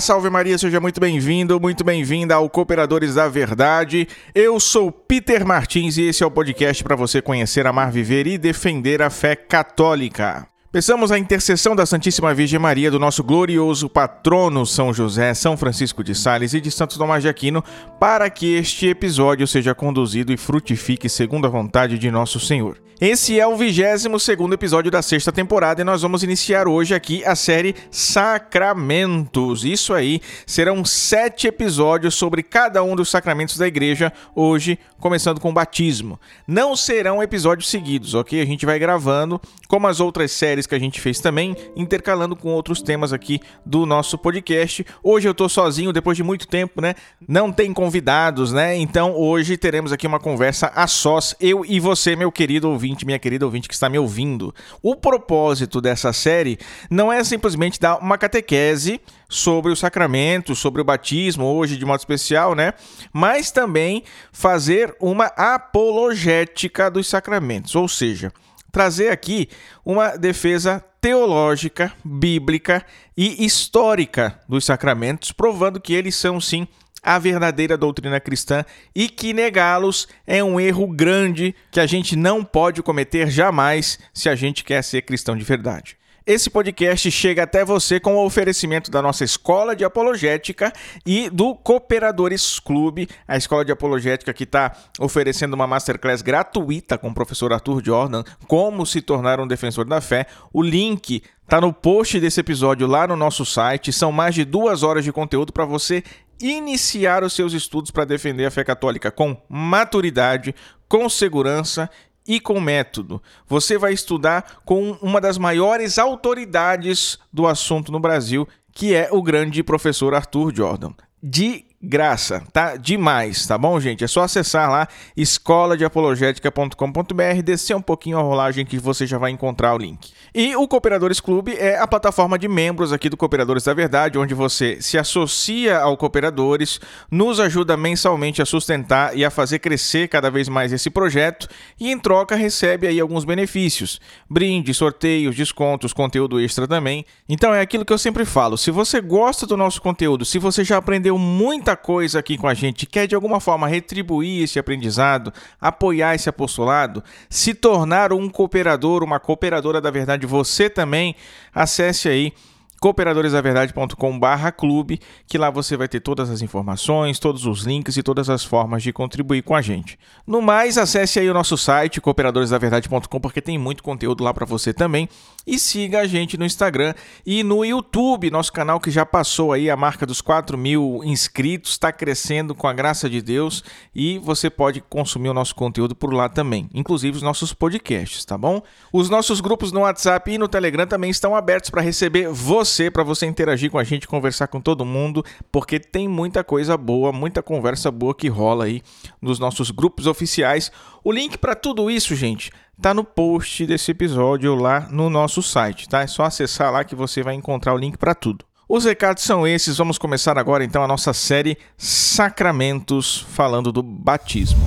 Salve Maria, seja muito bem-vindo, muito bem-vinda ao Cooperadores da Verdade. Eu sou Peter Martins e esse é o podcast para você conhecer, amar, viver e defender a fé católica. Peçamos a intercessão da Santíssima Virgem Maria, do nosso glorioso patrono São José, São Francisco de Sales e de Santo Tomás de Aquino, para que este episódio seja conduzido e frutifique segundo a vontade de nosso Senhor. Esse é o 22 segundo episódio da sexta temporada e nós vamos iniciar hoje aqui a série Sacramentos. Isso aí, serão sete episódios sobre cada um dos sacramentos da igreja, hoje começando com o batismo. Não serão episódios seguidos, ok? A gente vai gravando, como as outras séries que a gente fez também, intercalando com outros temas aqui do nosso podcast. Hoje eu tô sozinho, depois de muito tempo, né? Não tem convidados, né? Então hoje teremos aqui uma conversa a sós, eu e você, meu querido ouvinte, minha querida ouvinte que está me ouvindo. O propósito dessa série não é simplesmente dar uma catequese sobre o sacramento, sobre o batismo, hoje de modo especial, né? Mas também fazer uma apologética dos sacramentos, ou seja, trazer aqui uma defesa teológica, bíblica e histórica dos sacramentos, provando que eles são sim a verdadeira doutrina cristã e que negá-los é um erro grande que a gente não pode cometer jamais se a gente quer ser cristão de verdade. Esse podcast chega até você com o oferecimento da nossa Escola de Apologética e do Cooperadores Clube, a Escola de Apologética que está oferecendo uma masterclass gratuita com o professor Arthur Jordan, como se tornar um defensor da fé. O link está no post desse episódio lá no nosso site. São mais de duas horas de conteúdo para você iniciar os seus estudos para defender a fé católica com maturidade, com segurança e com método. Você vai estudar com uma das maiores autoridades do assunto no Brasil, que é o grande professor Arthur Jordan. De graça, tá? Demais, tá bom, gente? É só acessar lá escoladeapologética.com.br, descer um pouquinho a rolagem que você já vai encontrar o link. E o Cooperadores Clube é a plataforma de membros aqui do Cooperadores da Verdade, onde você se associa ao Cooperadores, nos ajuda mensalmente a sustentar e a fazer crescer cada vez mais esse projeto e em troca recebe aí alguns benefícios, brindes, sorteios, descontos, conteúdo extra também. Então é aquilo que eu sempre falo, se você gosta do nosso conteúdo, se você já aprendeu muita coisa aqui com a gente, quer de alguma forma retribuir esse aprendizado, apoiar esse apostolado, se tornar um cooperador, uma cooperadora da verdade, você também, acesse aí cooperadoresdaverdade.com/clube, que lá você vai ter todas as informações, todos os links e todas as formas de contribuir com a gente. No mais, acesse aí o nosso site cooperadoresdaverdade.com porque tem muito conteúdo lá para você também e siga a gente no Instagram e no YouTube, nosso canal que já passou aí a marca dos 4 mil inscritos, está crescendo com a graça de Deus e você pode consumir o nosso conteúdo por lá também, inclusive os nossos podcasts, tá bom? Os nossos grupos no WhatsApp e no Telegram também estão abertos para receber você, para você interagir com a gente, conversar com todo mundo, porque tem muita coisa boa, muita conversa boa que rola aí nos nossos grupos oficiais. O link para tudo isso, gente, tá no post desse episódio lá no nosso site, tá? É só acessar lá que você vai encontrar o link para tudo. Os recados são esses. Vamos começar agora então a nossa série Sacramentos, falando do batismo.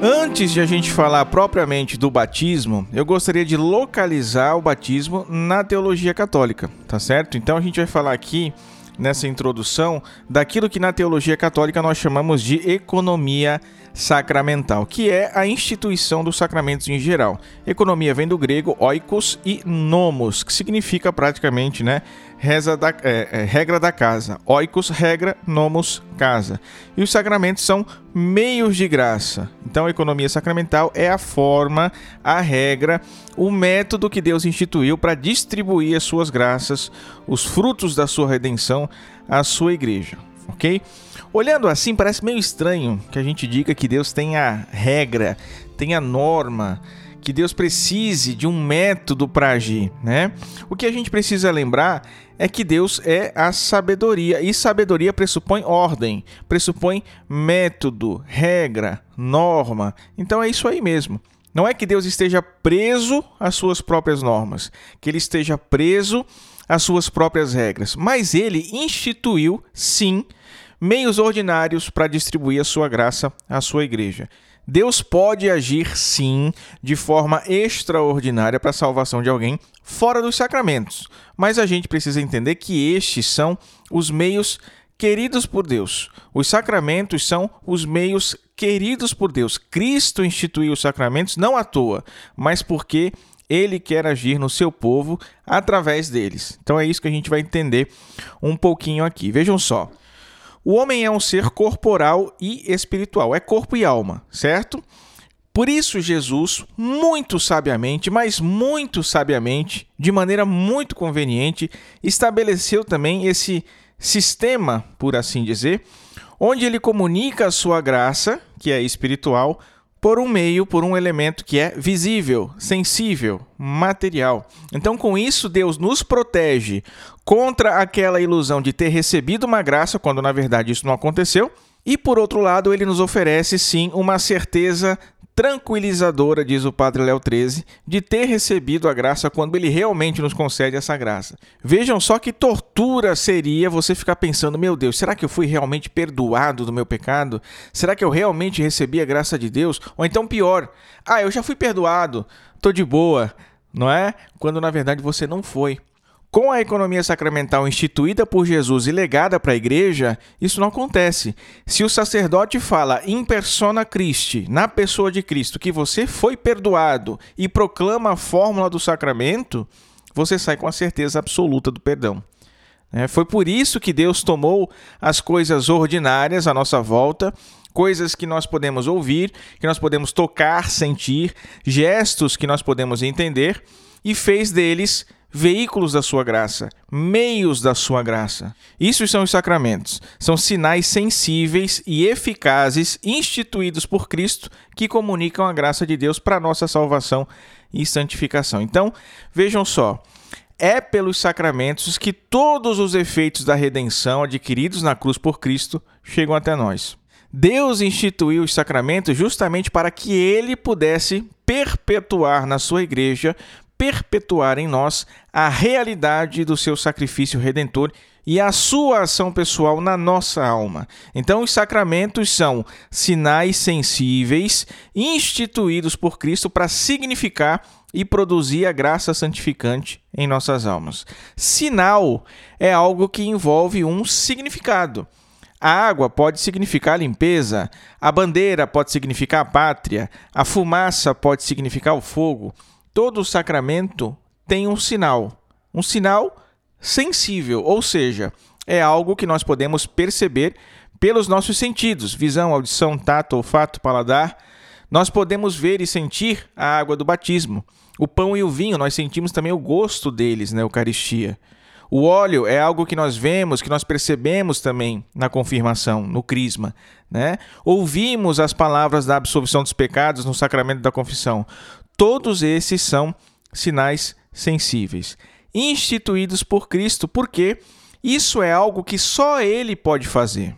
Antes de a gente falar propriamente do batismo, eu gostaria de localizar o batismo na teologia católica, tá certo? Então a gente vai falar aqui nessa introdução daquilo que na teologia católica nós chamamos de economia sacramental, que é a instituição dos sacramentos em geral. Economia vem do grego oikos e nomos, que significa praticamente, né, reza da, é, é, regra da casa. Oikos, regra, nomos, casa. E os sacramentos são meios de graça. Então, a economia sacramental é a forma, a regra, o método que Deus instituiu para distribuir as suas graças, os frutos da sua redenção à sua igreja, ok? Olhando assim, parece meio estranho que a gente diga que Deus tem a regra, tem a norma, que Deus precise de um método para agir, né? O que a gente precisa lembrar é que Deus é a sabedoria e sabedoria pressupõe ordem, pressupõe método, regra, norma. Então é isso aí mesmo. Não é que Deus esteja preso às suas próprias normas, que ele esteja preso às suas próprias regras, mas ele instituiu sim meios ordinários para distribuir a sua graça à sua igreja. Deus pode agir sim de forma extraordinária para a salvação de alguém fora dos sacramentos, mas a gente precisa entender que estes são os meios queridos por Deus. Os sacramentos são os meios queridos por Deus. Cristo instituiu os sacramentos não à toa, mas porque ele quer agir no seu povo através deles. Então é isso que a gente vai entender um pouquinho aqui. Vejam só. O homem é um ser corporal e espiritual, é corpo e alma, certo? Por isso, Jesus, muito sabiamente, mas muito sabiamente, de maneira muito conveniente, estabeleceu também esse sistema, por assim dizer, onde ele comunica a sua graça, que é espiritual, por um meio, por um elemento que é visível, sensível, material. Então, com isso, Deus nos protege contra aquela ilusão de ter recebido uma graça, quando na verdade isso não aconteceu. E por outro lado, ele nos oferece sim uma certeza tranquilizadora, diz o Padre Léo 13, de ter recebido a graça quando ele realmente nos concede essa graça. Vejam só que tortura seria você ficar pensando: meu Deus, será que eu fui realmente perdoado do meu pecado? Será que eu realmente recebi a graça de Deus? Ou então pior: ah, eu já fui perdoado, tô de boa, não é? Quando na verdade você não foi. Com a economia sacramental instituída por Jesus e legada para a igreja, isso não acontece. Se o sacerdote fala in persona Christi, na pessoa de Cristo, que você foi perdoado e proclama a fórmula do sacramento, você sai com a certeza absoluta do perdão. É, foi por isso que Deus tomou as coisas ordinárias à nossa volta, coisas que nós podemos ouvir, que nós podemos tocar, sentir, gestos que nós podemos entender, e fez deles veículos da sua graça, meios da sua graça. Isso são os sacramentos. São sinais sensíveis e eficazes instituídos por Cristo que comunicam a graça de Deus para nossa salvação e santificação. Então, vejam só, é pelos sacramentos que todos os efeitos da redenção adquiridos na cruz por Cristo chegam até nós. Deus instituiu os sacramentos justamente para que ele pudesse perpetuar na sua igreja perpetuar em nós a realidade do seu sacrifício redentor e a sua ação pessoal na nossa alma. Então, os sacramentos são sinais sensíveis instituídos por Cristo para significar e produzir a graça santificante em nossas almas. Sinal é algo que envolve um significado. A água pode significar limpeza, a bandeira pode significar a pátria, a fumaça pode significar o fogo todo sacramento tem um sinal, um sinal sensível, ou seja, é algo que nós podemos perceber pelos nossos sentidos, visão, audição, tato, olfato, paladar. Nós podemos ver e sentir a água do batismo. O pão e o vinho, nós sentimos também o gosto deles na Eucaristia. O óleo é algo que nós vemos, que nós percebemos também na confirmação, no crisma. Né? Ouvimos as palavras da absolvição dos pecados no sacramento da confissão. Todos esses são sinais sensíveis, instituídos por Cristo, porque isso é algo que só Ele pode fazer.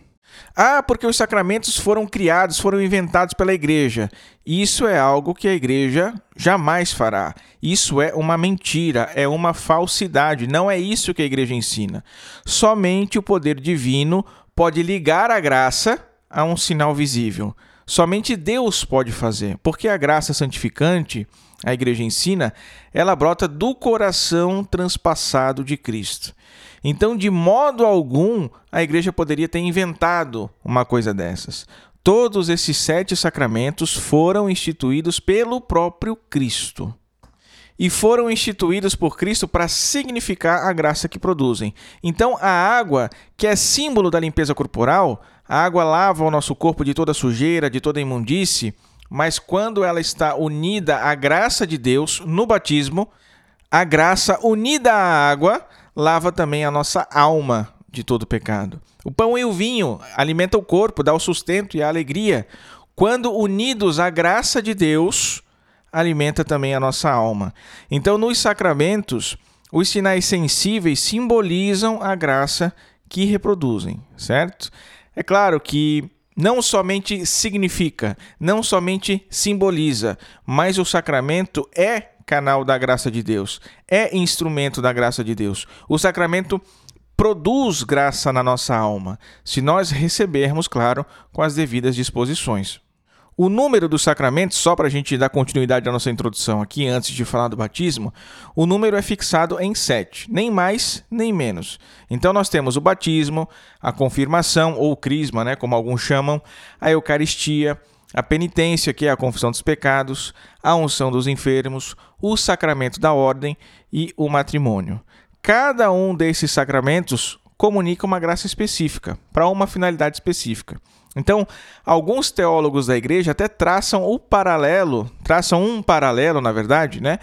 Ah, porque os sacramentos foram criados, foram inventados pela igreja. Isso é algo que a igreja jamais fará. Isso é uma mentira, é uma falsidade. Não é isso que a igreja ensina. Somente o poder divino pode ligar a graça a um sinal visível. Somente Deus pode fazer, porque a graça santificante, a igreja ensina, ela brota do coração transpassado de Cristo. Então, de modo algum, a igreja poderia ter inventado uma coisa dessas. Todos esses sete sacramentos foram instituídos pelo próprio Cristo. E foram instituídos por Cristo para significar a graça que produzem. Então, a água, que é símbolo da limpeza corporal, a água lava o nosso corpo de toda sujeira, de toda imundície, mas quando ela está unida à graça de Deus no batismo, a graça unida à água lava também a nossa alma de todo pecado. O pão e o vinho alimentam o corpo, dá o sustento e a alegria. Quando unidos à graça de Deus, alimenta também a nossa alma. Então, nos sacramentos, os sinais sensíveis simbolizam a graça que reproduzem, certo? É claro que não somente significa, não somente simboliza, mas o sacramento é canal da graça de Deus, é instrumento da graça de Deus. O sacramento produz graça na nossa alma, se nós recebermos, claro, com as devidas disposições. O número dos sacramentos, só para a gente dar continuidade à nossa introdução aqui, antes de falar do batismo, o número é fixado em sete, nem mais nem menos. Então nós temos o batismo, a confirmação, ou crisma, né, como alguns chamam, a Eucaristia, a penitência, que é a confissão dos pecados, a unção dos enfermos, o sacramento da ordem e o matrimônio. Cada um desses sacramentos comunica uma graça específica, para uma finalidade específica. Então, alguns teólogos da igreja até traçam o paralelo, traçam um paralelo, na verdade, né,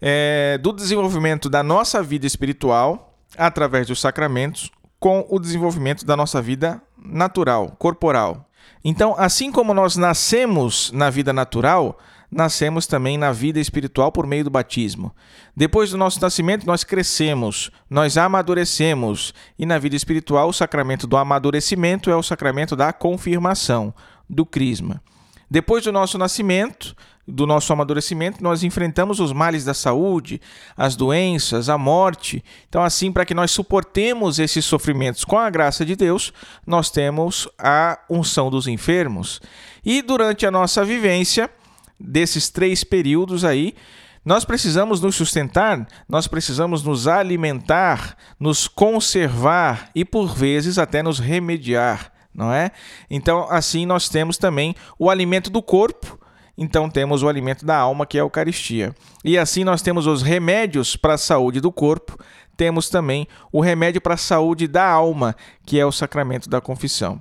é, do desenvolvimento da nossa vida espiritual através dos sacramentos com o desenvolvimento da nossa vida natural, corporal. Então, assim como nós nascemos na vida natural, nascemos também na vida espiritual por meio do batismo. Depois do nosso nascimento, nós crescemos, nós amadurecemos, e na vida espiritual, o sacramento do amadurecimento é o sacramento da confirmação, do crisma. Depois do nosso nascimento, do nosso amadurecimento, nós enfrentamos os males da saúde, as doenças, a morte. Então, assim, para que nós suportemos esses sofrimentos com a graça de Deus, nós temos a unção dos enfermos. E durante a nossa vivência, desses três períodos aí, nós precisamos nos sustentar, nós precisamos nos alimentar, nos conservar e, por vezes, até nos remediar, não é? Então, assim, nós temos também o alimento do corpo, então temos o alimento da alma, que é a Eucaristia. E assim nós temos os remédios para a saúde do corpo, temos também o remédio para a saúde da alma, que é o sacramento da confissão.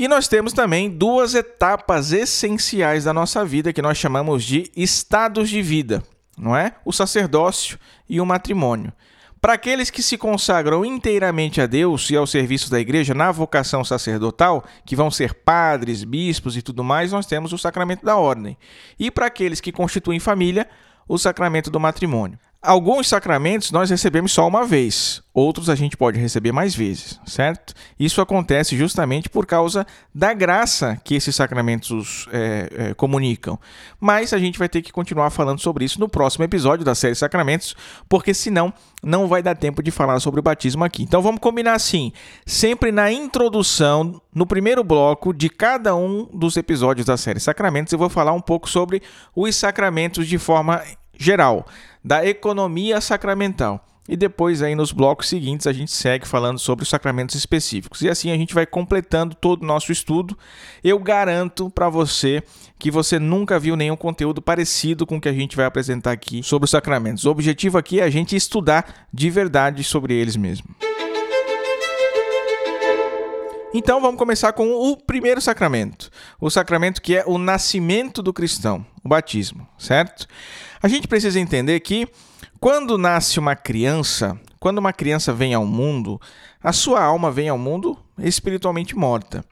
E nós temos também duas etapas essenciais da nossa vida que nós chamamos de estados de vida, não é? O sacerdócio e o matrimônio. Para aqueles que se consagram inteiramente a Deus e ao serviço da igreja na vocação sacerdotal, que vão ser padres, bispos e tudo mais, nós temos o sacramento da ordem. E para aqueles que constituem família, o sacramento do matrimônio. Alguns sacramentos nós recebemos só uma vez, outros a gente pode receber mais vezes, certo? Isso acontece justamente por causa da graça que esses sacramentos é, é, comunicam. Mas a gente vai ter que continuar falando sobre isso no próximo episódio da série Sacramentos, porque senão não vai dar tempo de falar sobre o batismo aqui. Então vamos combinar assim: sempre na introdução, no primeiro bloco de cada um dos episódios da série Sacramentos, eu vou falar um pouco sobre os sacramentos de forma geral da economia sacramental. E depois aí nos blocos seguintes a gente segue falando sobre os sacramentos específicos. E assim a gente vai completando todo o nosso estudo. Eu garanto para você que você nunca viu nenhum conteúdo parecido com o que a gente vai apresentar aqui sobre os sacramentos. O objetivo aqui é a gente estudar de verdade sobre eles mesmo. Então vamos começar com o primeiro sacramento, o sacramento que é o nascimento do cristão, o batismo, certo? A gente precisa entender que quando nasce uma criança, quando uma criança vem ao mundo, a sua alma vem ao mundo espiritualmente morta.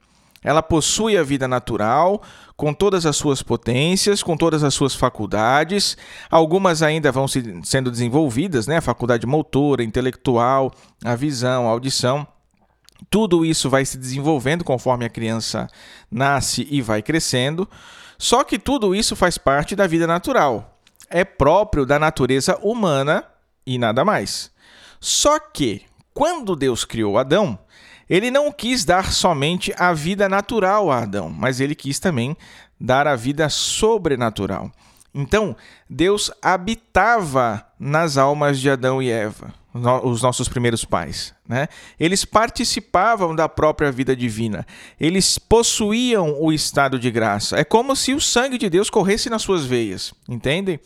Ela possui a vida natural, com todas as suas potências, com todas as suas faculdades. Algumas ainda vão sendo desenvolvidas, né? A faculdade motora, intelectual, a visão, a audição. Tudo isso vai se desenvolvendo conforme a criança nasce e vai crescendo. Só que tudo isso faz parte da vida natural. É próprio da natureza humana e nada mais. Só que, quando Deus criou Adão, ele não quis dar somente a vida natural a Adão, mas ele quis também dar a vida sobrenatural. Então, Deus habitava nas almas de Adão e Eva os nossos primeiros pais. Né? Eles participavam da própria vida divina, eles possuíam o estado de graça. É como se o sangue de Deus corresse nas suas veias, entendem?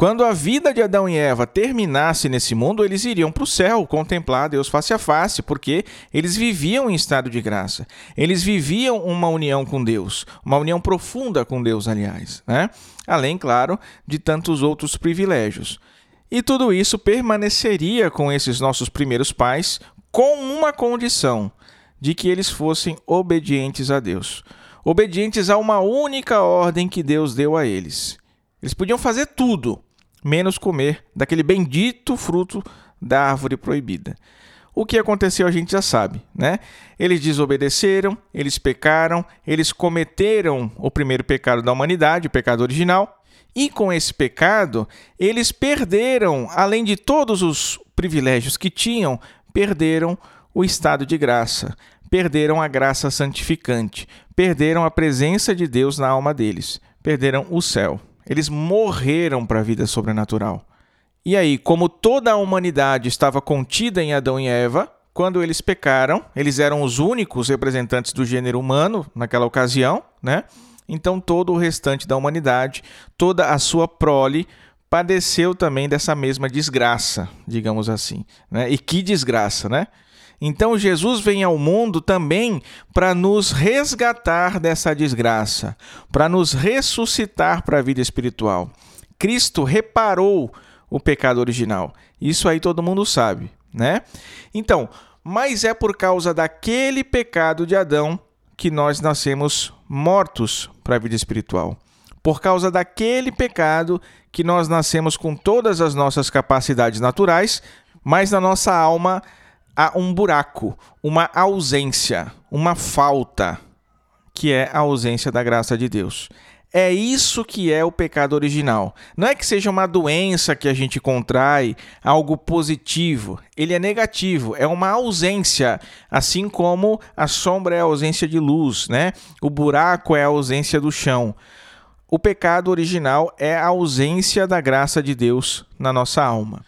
Quando a vida de Adão e Eva terminasse nesse mundo, eles iriam para o céu contemplar Deus face a face, porque eles viviam em estado de graça. Eles viviam uma união com Deus, uma união profunda com Deus, aliás. Né? Além, claro, de tantos outros privilégios. E tudo isso permaneceria com esses nossos primeiros pais com uma condição: de que eles fossem obedientes a Deus. Obedientes a uma única ordem que Deus deu a eles. Eles podiam fazer tudo, menos comer daquele bendito fruto da árvore proibida. O que aconteceu a gente já sabe, né? Eles desobedeceram, eles pecaram, eles cometeram o primeiro pecado da humanidade, o pecado original, e com esse pecado, eles perderam, além de todos os privilégios que tinham, perderam o estado de graça, perderam a graça santificante, perderam a presença de Deus na alma deles, perderam o céu. Eles morreram para a vida sobrenatural. E aí, como toda a humanidade estava contida em Adão e Eva, quando eles pecaram, eles eram os únicos representantes do gênero humano naquela ocasião, né? Então todo o restante da humanidade, toda a sua prole padeceu também dessa mesma desgraça, digamos assim, né? E que desgraça, né? Então Jesus vem ao mundo também para nos resgatar dessa desgraça, para nos ressuscitar para a vida espiritual. Cristo reparou o pecado original. Isso aí todo mundo sabe, né? Então, mas é por causa daquele pecado de Adão que nós nascemos mortos para a vida espiritual. Por causa daquele pecado que nós nascemos com todas as nossas capacidades naturais, mas na nossa alma há um buraco, uma ausência, uma falta, que é a ausência da graça de Deus. É isso que é o pecado original. Não é que seja uma doença que a gente contrai, algo positivo. Ele é negativo, é uma ausência, assim como a sombra é a ausência de luz, né? O buraco é a ausência do chão. O pecado original é a ausência da graça de Deus na nossa alma.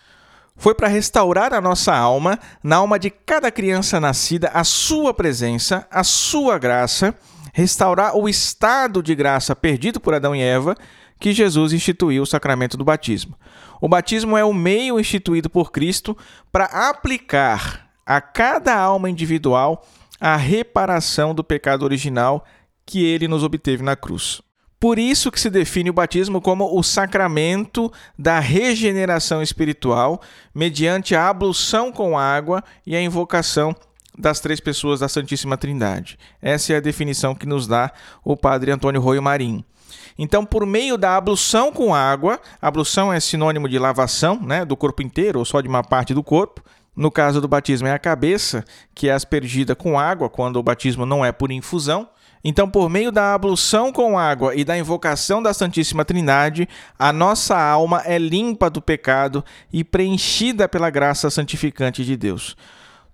Foi para restaurar a nossa alma, na alma de cada criança nascida, a sua presença, a sua graça restaurar o estado de graça perdido por Adão e Eva, que Jesus instituiu o sacramento do batismo. O batismo é o meio instituído por Cristo para aplicar a cada alma individual a reparação do pecado original que ele nos obteve na cruz. Por isso que se define o batismo como o sacramento da regeneração espiritual, mediante a ablução com água e a invocação das três pessoas da Santíssima Trindade. Essa é a definição que nos dá o padre Antônio Roio Marim. Então, por meio da ablução com água, ablução é sinônimo de lavação né, do corpo inteiro ou só de uma parte do corpo. No caso do batismo, é a cabeça, que é aspergida com água quando o batismo não é por infusão. Então, por meio da ablução com água e da invocação da Santíssima Trindade, a nossa alma é limpa do pecado e preenchida pela graça santificante de Deus.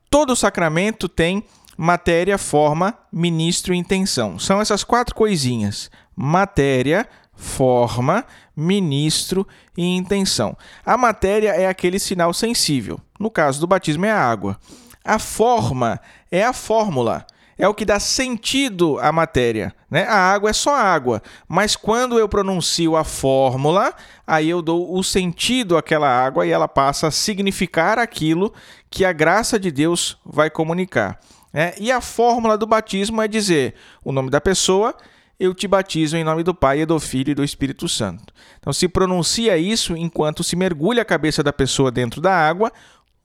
Todo sacramento tem matéria, forma, ministro e intenção. São essas quatro coisinhas: matéria, forma, ministro e intenção. A matéria é aquele sinal sensível. No caso do batismo é a água. A forma é a fórmula é o que dá sentido à matéria. Né? A água é só água, mas quando eu pronuncio a fórmula, aí eu dou o sentido àquela água e ela passa a significar aquilo que a graça de Deus vai comunicar. Né? E a fórmula do batismo é dizer o nome da pessoa, eu te batizo em nome do Pai, e do Filho e do Espírito Santo. Então se pronuncia isso enquanto se mergulha a cabeça da pessoa dentro da água.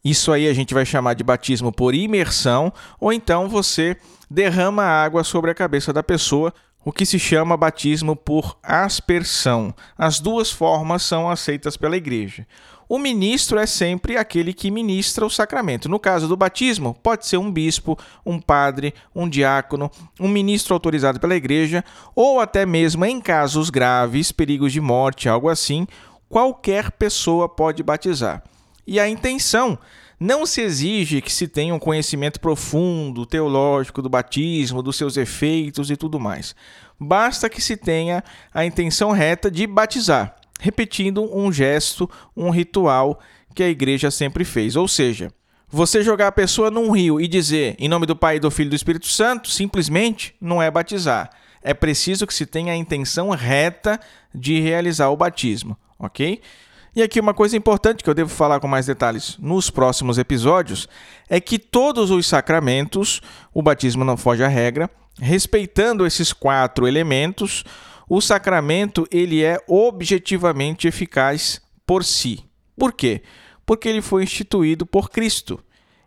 Isso aí a gente vai chamar de batismo por imersão, ou então você derrama água sobre a cabeça da pessoa, o que se chama batismo por aspersão. As duas formas são aceitas pela igreja. O ministro é sempre aquele que ministra o sacramento. No caso do batismo, pode ser um bispo, um padre, um diácono, um ministro autorizado pela igreja, ou até mesmo em casos graves, perigos de morte, algo assim, qualquer pessoa pode batizar. E a intenção não se exige que se tenha um conhecimento profundo, teológico do batismo, dos seus efeitos e tudo mais. Basta que se tenha a intenção reta de batizar, repetindo um gesto, um ritual que a igreja sempre fez. Ou seja, você jogar a pessoa num rio e dizer em nome do Pai, do Filho e do Espírito Santo, simplesmente não é batizar. É preciso que se tenha a intenção reta de realizar o batismo, ok? E aqui uma coisa importante que eu devo falar com mais detalhes nos próximos episódios é que todos os sacramentos, o batismo não foge à regra, respeitando esses quatro elementos, o sacramento ele é objetivamente eficaz por si. Por quê? Porque ele foi instituído por Cristo.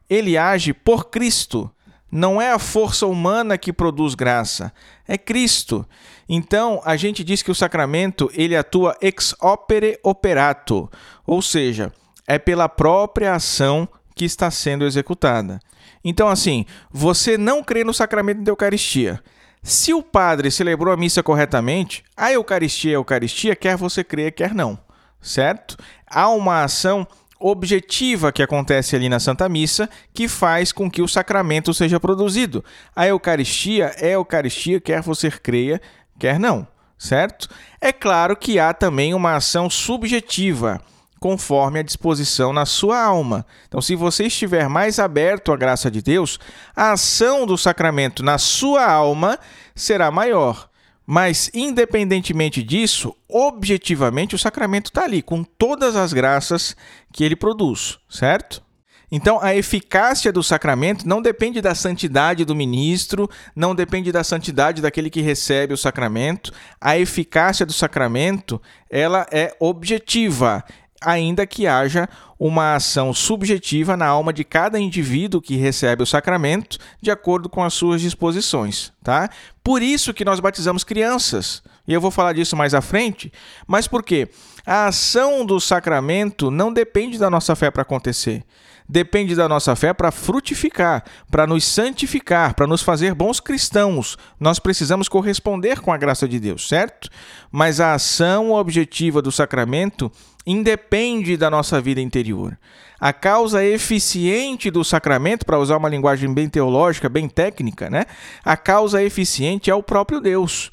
Ele age por Cristo. Não é a força humana que produz graça, é Cristo. Então, a gente diz que o sacramento ele atua ex opere operato, ou seja, é pela própria ação que está sendo executada. Então, assim, você não crê no sacramento da Eucaristia. Se o padre celebrou a missa corretamente, a Eucaristia é a Eucaristia, quer você creia, quer não, certo? Há uma ação objetiva que acontece ali na Santa Missa que faz com que o sacramento seja produzido. A Eucaristia é Eucaristia, quer você creia, quer não, certo? É claro que há também uma ação subjetiva conforme a disposição na sua alma. Então, se você estiver mais aberto à graça de Deus, a ação do sacramento na sua alma será maior. Mas, independentemente disso, objetivamente o sacramento está ali, com todas as graças que ele produz, certo? Então, a eficácia do sacramento não depende da santidade do ministro, não depende da santidade daquele que recebe o sacramento. A eficácia do sacramento, ela é objetiva ainda que haja uma ação subjetiva na alma de cada indivíduo que recebe o sacramento, de acordo com as suas disposições, tá? Por isso que nós batizamos crianças. E eu vou falar disso mais à frente, mas por quê? A ação do sacramento não depende da nossa fé para acontecer. Depende da nossa fé para frutificar, para nos santificar, para nos fazer bons cristãos. Nós precisamos corresponder com a graça de Deus, certo? Mas a ação objetiva do sacramento independe da nossa vida interior. A causa eficiente do sacramento, para usar uma linguagem bem teológica, bem técnica, né? A causa eficiente é o próprio Deus.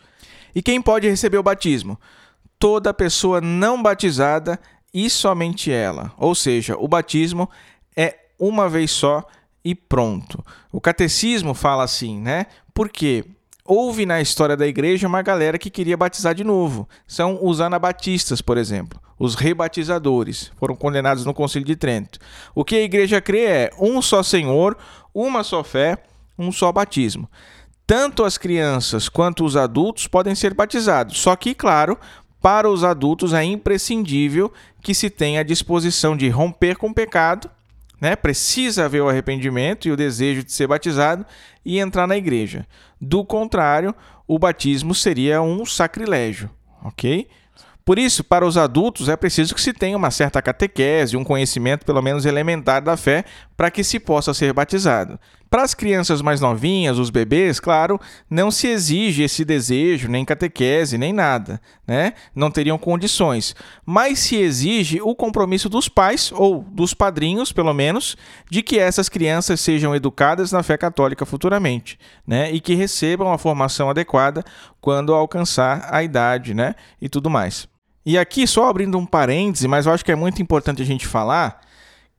E quem pode receber o batismo? Toda pessoa não batizada e somente ela. Ou seja, o batismo é uma vez só e pronto. O catecismo fala assim, né? Por quê? Houve na história da igreja uma galera que queria batizar de novo. São os anabatistas, por exemplo. Os rebatizadores foram condenados no Concílio de Trento. O que a igreja crê é um só Senhor, uma só fé, um só batismo. Tanto as crianças quanto os adultos podem ser batizados, só que, claro, para os adultos é imprescindível que se tenha a disposição de romper com o pecado, né? precisa haver o arrependimento e o desejo de ser batizado e entrar na igreja. Do contrário, o batismo seria um sacrilégio, ok? Por isso, para os adultos é preciso que se tenha uma certa catequese, um conhecimento pelo menos elementar da fé, para que se possa ser batizado. Para as crianças mais novinhas, os bebês, claro, não se exige esse desejo, nem catequese, nem nada, né? Não teriam condições. Mas se exige o compromisso dos pais, ou dos padrinhos, pelo menos, de que essas crianças sejam educadas na fé católica futuramente, né? E que recebam a formação adequada quando alcançar a idade, né? E tudo mais. E aqui, só abrindo um parêntese, mas eu acho que é muito importante a gente falar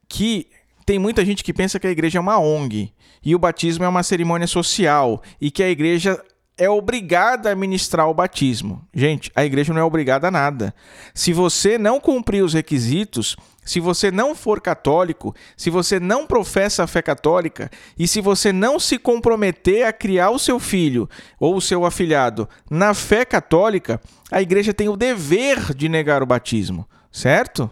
que tem muita gente que pensa que a igreja é uma ONG e o batismo é uma cerimônia social e que a igreja é obrigada a ministrar o batismo. Gente, a igreja não é obrigada a nada. Se você não cumprir os requisitos, se você não for católico, se você não professa a fé católica e se você não se comprometer a criar o seu filho ou o seu afilhado na fé católica, a igreja tem o dever de negar o batismo, certo?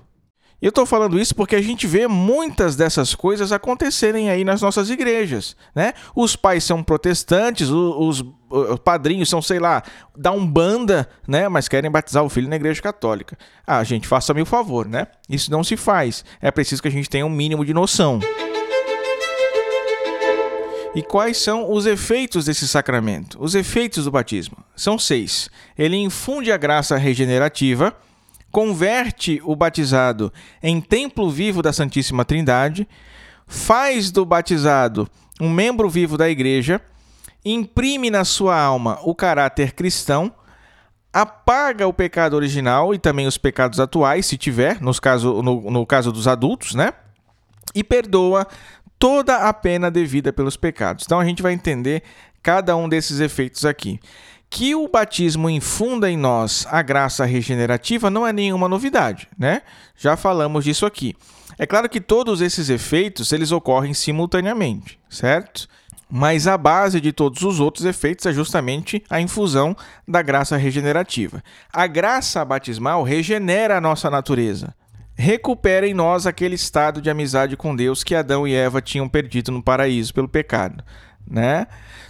Eu estou falando isso porque a gente vê muitas dessas coisas acontecerem aí nas nossas igrejas, né? Os pais são protestantes, os, os padrinhos são, sei lá, da Umbanda, né? Mas querem batizar o filho na igreja católica. Ah, gente, faça-me o favor, né? Isso não se faz. É preciso que a gente tenha um mínimo de noção. E quais são os efeitos desse sacramento? Os efeitos do batismo são seis. Ele infunde a graça regenerativa converte o batizado em templo vivo da Santíssima Trindade, faz do batizado um membro vivo da igreja, imprime na sua alma o caráter cristão, apaga o pecado original e também os pecados atuais, se tiver, nos caso, no, no caso dos adultos, né? E perdoa toda a pena devida pelos pecados. Então a gente vai entender cada um desses efeitos aqui. Que o batismo infunda em nós a graça regenerativa não é nenhuma novidade, né? Já falamos disso aqui. É claro que todos esses efeitos eles ocorrem simultaneamente, certo? Mas a base de todos os outros efeitos é justamente a infusão da graça regenerativa. A graça batismal regenera a nossa natureza, recupera em nós aquele estado de amizade com Deus que Adão e Eva tinham perdido no paraíso pelo pecado né?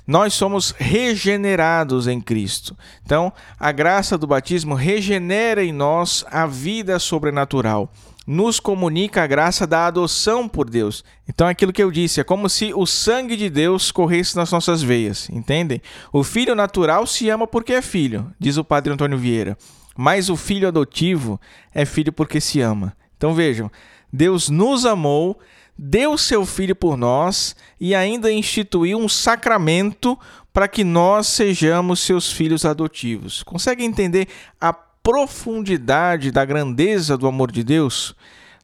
Nós somos regenerados em Cristo. Então, a graça do batismo regenera em nós a vida sobrenatural. Nos comunica a graça da adoção por Deus. Então, é aquilo que eu disse, é como se o sangue de Deus corresse nas nossas veias, entendem? O filho natural se ama porque é filho, diz o padre Antônio Vieira. Mas o filho adotivo é filho porque se ama. Então vejam, Deus nos amou, deu seu filho por nós e ainda instituiu um sacramento para que nós sejamos seus filhos adotivos. Consegue entender a profundidade da grandeza do amor de Deus?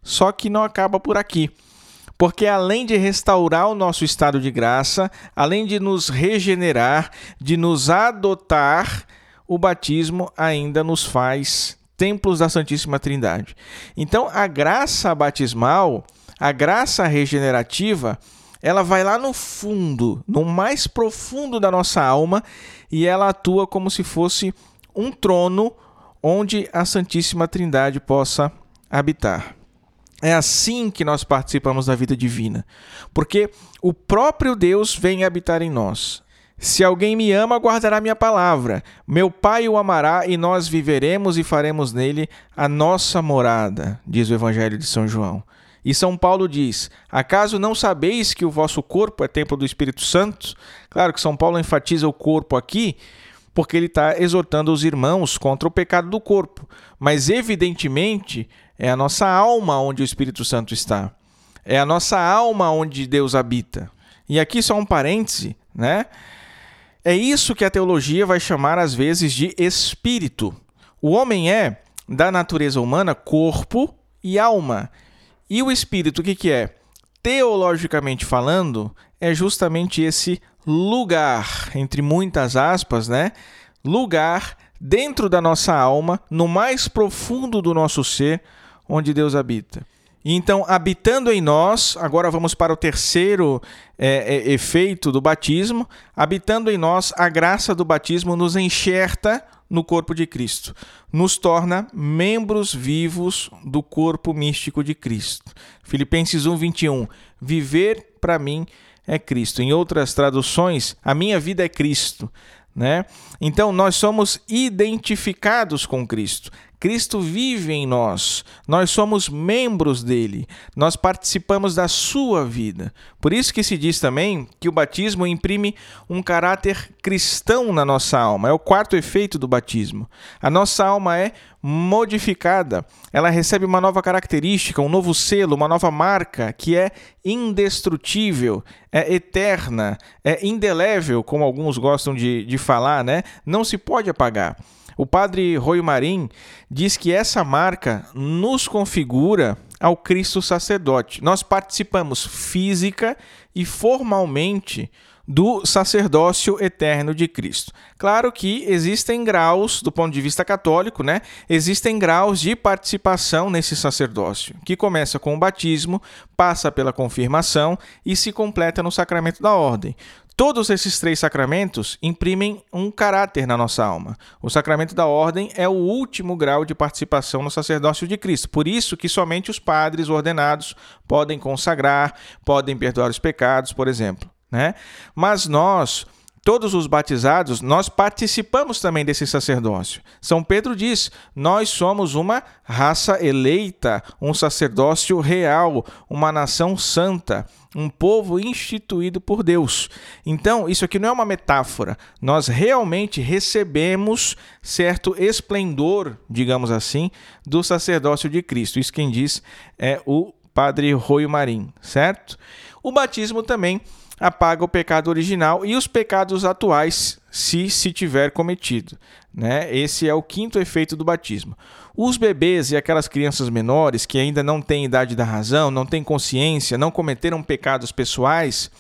Só que não acaba por aqui. Porque além de restaurar o nosso estado de graça, além de nos regenerar, de nos adotar, o batismo ainda nos faz templos da Santíssima Trindade. Então, a graça batismal, a graça regenerativa, ela vai lá no fundo, no mais profundo da nossa alma, e ela atua como se fosse um trono onde a Santíssima Trindade possa habitar. É assim que nós participamos da vida divina, porque o próprio Deus vem habitar em nós. Se alguém me ama, guardará minha palavra. Meu Pai o amará e nós viveremos e faremos nele a nossa morada, diz o Evangelho de São João. E São Paulo diz: Acaso não sabeis que o vosso corpo é templo do Espírito Santo? Claro que São Paulo enfatiza o corpo aqui, porque ele está exortando os irmãos contra o pecado do corpo. Mas, evidentemente, é a nossa alma onde o Espírito Santo está. É a nossa alma onde Deus habita. E aqui só um parêntese, né? É isso que a teologia vai chamar às vezes de espírito. O homem é, da natureza humana, corpo e alma. E o espírito, o que, que é? Teologicamente falando, é justamente esse lugar, entre muitas aspas, né? Lugar dentro da nossa alma, no mais profundo do nosso ser, onde Deus habita. Então, habitando em nós, agora vamos para o terceiro é, é, efeito do batismo. Habitando em nós, a graça do batismo nos enxerta no corpo de Cristo, nos torna membros vivos do corpo místico de Cristo. Filipenses 1, 21. Viver para mim é Cristo. Em outras traduções, a minha vida é Cristo. Né? Então, nós somos identificados com Cristo. Cristo vive em nós, nós somos membros dele, nós participamos da sua vida. Por isso que se diz também que o batismo imprime um caráter cristão na nossa alma. É o quarto efeito do batismo. A nossa alma é modificada, ela recebe uma nova característica, um novo selo, uma nova marca que é indestrutível, é eterna, é indelével, como alguns gostam de, de falar, né? Não se pode apagar. O padre Rui Marim diz que essa marca nos configura ao Cristo sacerdote. Nós participamos física e formalmente do sacerdócio eterno de Cristo. Claro que existem graus, do ponto de vista católico, né? Existem graus de participação nesse sacerdócio, que começa com o batismo, passa pela confirmação e se completa no sacramento da ordem. Todos esses três sacramentos imprimem um caráter na nossa alma. O sacramento da ordem é o último grau de participação no sacerdócio de Cristo. Por isso que somente os padres ordenados podem consagrar, podem perdoar os pecados, por exemplo. Né? Mas nós, todos os batizados, nós participamos também desse sacerdócio. São Pedro diz: nós somos uma raça eleita, um sacerdócio real, uma nação santa, um povo instituído por Deus. Então, isso aqui não é uma metáfora. Nós realmente recebemos certo esplendor, digamos assim, do sacerdócio de Cristo. Isso quem diz é o padre Rui Marim, certo? O batismo também apaga o pecado original e os pecados atuais, se se tiver cometido. Né? Esse é o quinto efeito do batismo. Os bebês e aquelas crianças menores que ainda não têm idade da razão, não têm consciência, não cometeram pecados pessoais,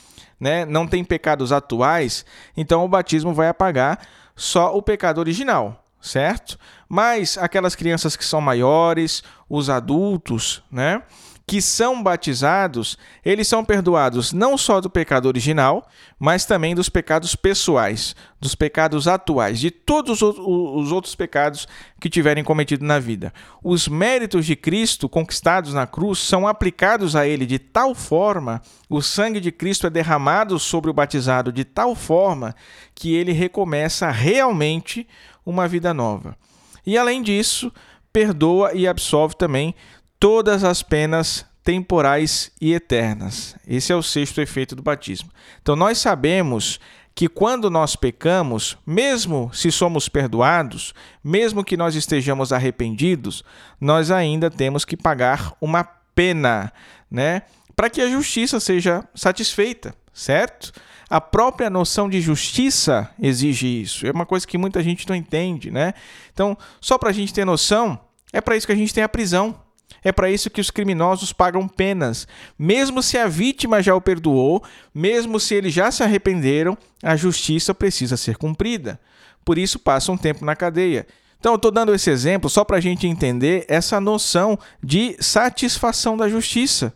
né? não têm pecados atuais, então o batismo vai apagar só o pecado original, certo? Mas aquelas crianças que são maiores, os adultos, né? Que são batizados, eles são perdoados não só do pecado original, mas também dos pecados pessoais, dos pecados atuais, de todos os outros pecados que tiverem cometido na vida. Os méritos de Cristo conquistados na cruz são aplicados a ele de tal forma, o sangue de Cristo é derramado sobre o batizado de tal forma que ele recomeça realmente uma vida nova. E além disso, perdoa e absolve também todas as penas temporais e eternas. Esse é o sexto efeito do batismo. Então, nós sabemos que quando nós pecamos, mesmo se somos perdoados, mesmo que nós estejamos arrependidos, nós ainda temos que pagar uma pena, né? Para que a justiça seja satisfeita, certo? A própria noção de justiça exige isso. É uma coisa que muita gente não entende, né? Então, só para a gente ter noção, é para isso que a gente tem a prisão. É para isso que os criminosos pagam penas. Mesmo se a vítima já o perdoou, mesmo se eles já se arrependeram, a justiça precisa ser cumprida. Por isso passa um tempo na cadeia. Então, eu estou dando esse exemplo só para a gente entender essa noção de satisfação da justiça.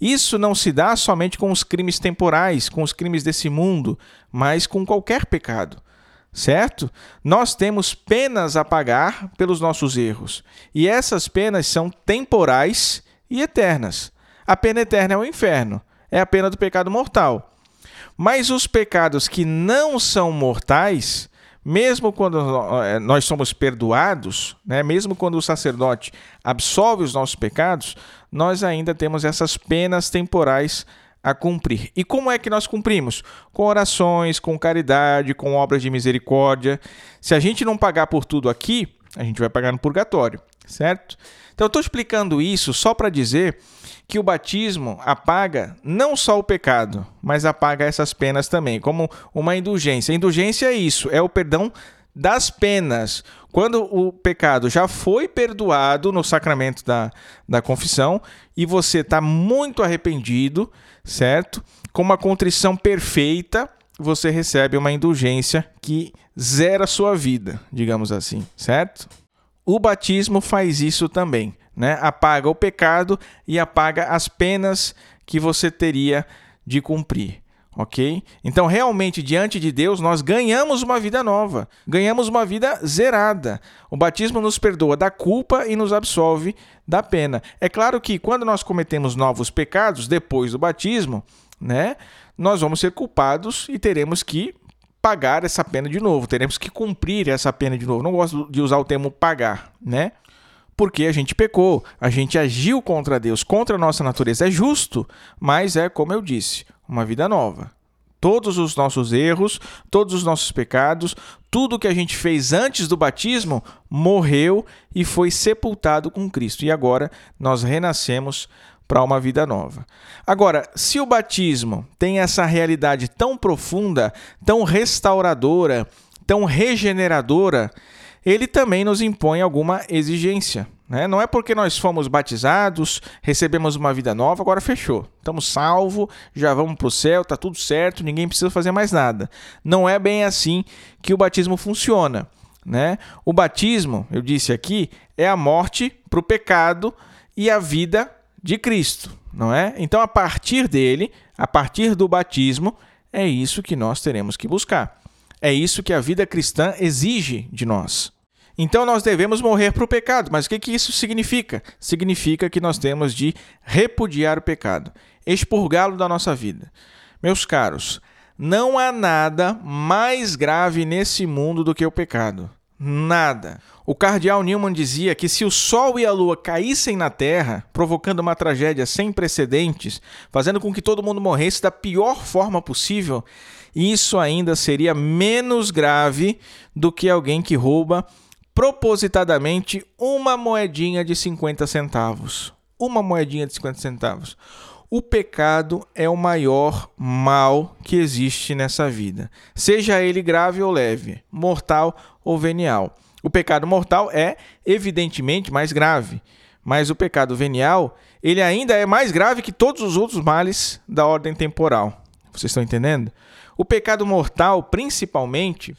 Isso não se dá somente com os crimes temporais, com os crimes desse mundo, mas com qualquer pecado. Certo? Nós temos penas a pagar pelos nossos erros. E essas penas são temporais e eternas. A pena eterna é o inferno, é a pena do pecado mortal. Mas os pecados que não são mortais, mesmo quando eh, nós somos perdoados, né, mesmo quando o sacerdote absolve os nossos pecados, nós ainda temos essas penas temporais a cumprir. E como é que nós cumprimos? Com orações, com caridade, com obras de misericórdia. Se a gente não pagar por tudo aqui, a gente vai pagar no purgatório, certo? Então eu estou explicando isso só para dizer que o batismo apaga não só o pecado, mas apaga essas penas também, como uma indulgência. A indulgência é isso, é o perdão das penas. Quando o pecado já foi perdoado no sacramento da, da confissão e você está muito arrependido, certo? Com uma contrição perfeita, você recebe uma indulgência que zera a sua vida, digamos assim, certo? O batismo faz isso também né? Apaga o pecado e apaga as penas que você teria de cumprir. Ok? Então, realmente, diante de Deus, nós ganhamos uma vida nova, ganhamos uma vida zerada. O batismo nos perdoa da culpa e nos absolve da pena. É claro que quando nós cometemos novos pecados depois do batismo, né, nós vamos ser culpados e teremos que pagar essa pena de novo, teremos que cumprir essa pena de novo. Não gosto de usar o termo pagar, né? porque a gente pecou, a gente agiu contra Deus, contra a nossa natureza. É justo, mas é, como eu disse, uma vida nova. Todos os nossos erros, todos os nossos pecados, tudo que a gente fez antes do batismo morreu e foi sepultado com Cristo. E agora nós renascemos para uma vida nova. Agora, se o batismo tem essa realidade tão profunda, tão restauradora, tão regeneradora, ele também nos impõe alguma exigência. Né? Não é porque nós fomos batizados, recebemos uma vida nova, agora fechou. Estamos salvos, já vamos para o céu, está tudo certo, ninguém precisa fazer mais nada. Não é bem assim que o batismo funciona. Né? O batismo, eu disse aqui, é a morte para o pecado e a vida de Cristo, não é? Então, a partir dele, a partir do batismo, é isso que nós teremos que buscar. É isso que a vida cristã exige de nós. Então nós devemos morrer para o pecado. Mas o que, que isso significa? Significa que nós temos de repudiar o pecado, expurgá-lo da nossa vida. Meus caros, não há nada mais grave nesse mundo do que o pecado. Nada. O cardeal Newman dizia que se o Sol e a Lua caíssem na Terra, provocando uma tragédia sem precedentes, fazendo com que todo mundo morresse da pior forma possível, isso ainda seria menos grave do que alguém que rouba propositadamente uma moedinha de 50 centavos. Uma moedinha de 50 centavos. O pecado é o maior mal que existe nessa vida, seja ele grave ou leve, mortal ou venial. O pecado mortal é evidentemente mais grave, mas o pecado venial, ele ainda é mais grave que todos os outros males da ordem temporal. Vocês estão entendendo? O pecado mortal, principalmente,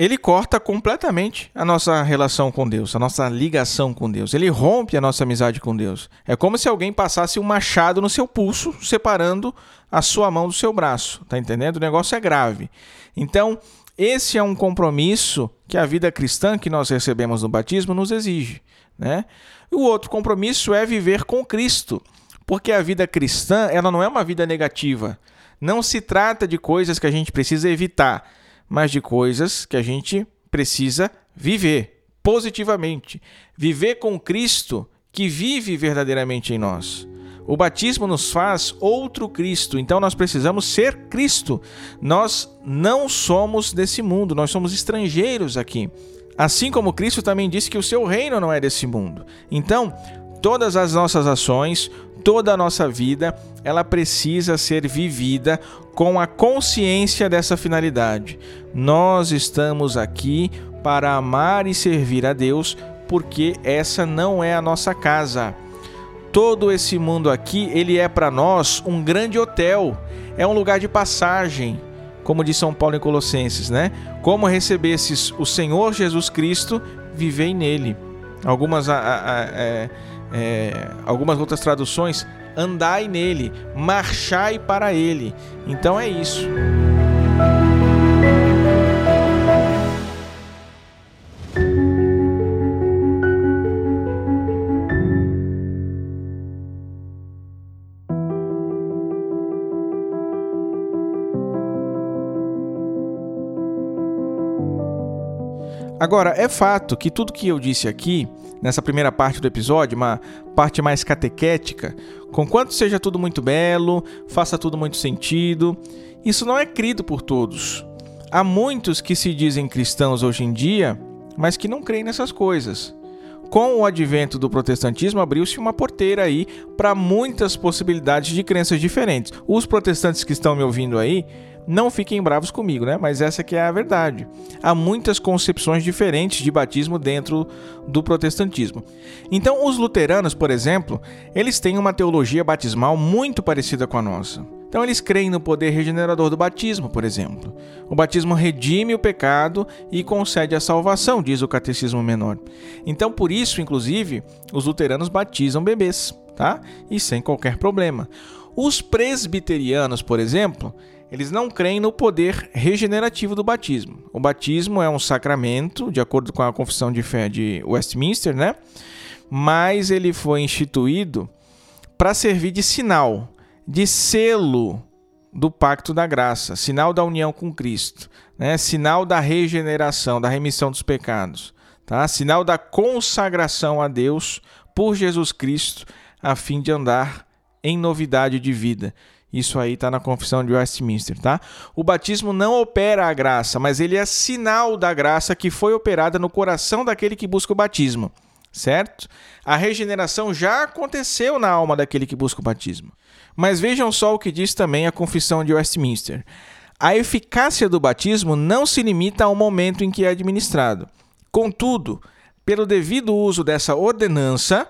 ele corta completamente a nossa relação com Deus, a nossa ligação com Deus. Ele rompe a nossa amizade com Deus. É como se alguém passasse um machado no seu pulso, separando a sua mão do seu braço. Tá entendendo? O negócio é grave. Então, esse é um compromisso que a vida cristã que nós recebemos no batismo nos exige, né? E o outro compromisso é viver com Cristo, porque a vida cristã, ela não é uma vida negativa. Não se trata de coisas que a gente precisa evitar, mas de coisas que a gente precisa viver positivamente. Viver com Cristo que vive verdadeiramente em nós. O batismo nos faz outro Cristo, então nós precisamos ser Cristo. Nós não somos desse mundo, nós somos estrangeiros aqui. Assim como Cristo também disse que o seu reino não é desse mundo. Então, todas as nossas ações, toda a nossa vida, ela precisa ser vivida com a consciência dessa finalidade. Nós estamos aqui para amar e servir a Deus, porque essa não é a nossa casa. Todo esse mundo aqui, ele é para nós um grande hotel, é um lugar de passagem, como diz São Paulo em Colossenses, né? Como recebesses o Senhor Jesus Cristo, vivei nele. Algumas, a, a, a, é, algumas outras traduções, andai nele, marchai para ele. Então é isso. Agora, é fato que tudo que eu disse aqui, nessa primeira parte do episódio, uma parte mais catequética, conquanto seja tudo muito belo, faça tudo muito sentido, isso não é crido por todos. Há muitos que se dizem cristãos hoje em dia, mas que não creem nessas coisas. Com o advento do protestantismo, abriu-se uma porteira aí para muitas possibilidades de crenças diferentes. Os protestantes que estão me ouvindo aí, não fiquem bravos comigo, né? Mas essa que é a verdade. Há muitas concepções diferentes de batismo dentro do protestantismo. Então, os luteranos, por exemplo, eles têm uma teologia batismal muito parecida com a nossa. Então eles creem no poder regenerador do batismo, por exemplo. O batismo redime o pecado e concede a salvação, diz o catecismo menor. Então por isso, inclusive, os luteranos batizam bebês, tá? E sem qualquer problema. Os presbiterianos, por exemplo, eles não creem no poder regenerativo do batismo. O batismo é um sacramento, de acordo com a confissão de fé de Westminster, né? Mas ele foi instituído para servir de sinal, de selo do pacto da graça, sinal da união com Cristo, né? Sinal da regeneração, da remissão dos pecados, tá? Sinal da consagração a Deus por Jesus Cristo, a fim de andar em novidade de vida. Isso aí está na confissão de Westminster, tá? O batismo não opera a graça, mas ele é sinal da graça que foi operada no coração daquele que busca o batismo, certo? A regeneração já aconteceu na alma daquele que busca o batismo. Mas vejam só o que diz também a confissão de Westminster. A eficácia do batismo não se limita ao momento em que é administrado. Contudo, pelo devido uso dessa ordenança,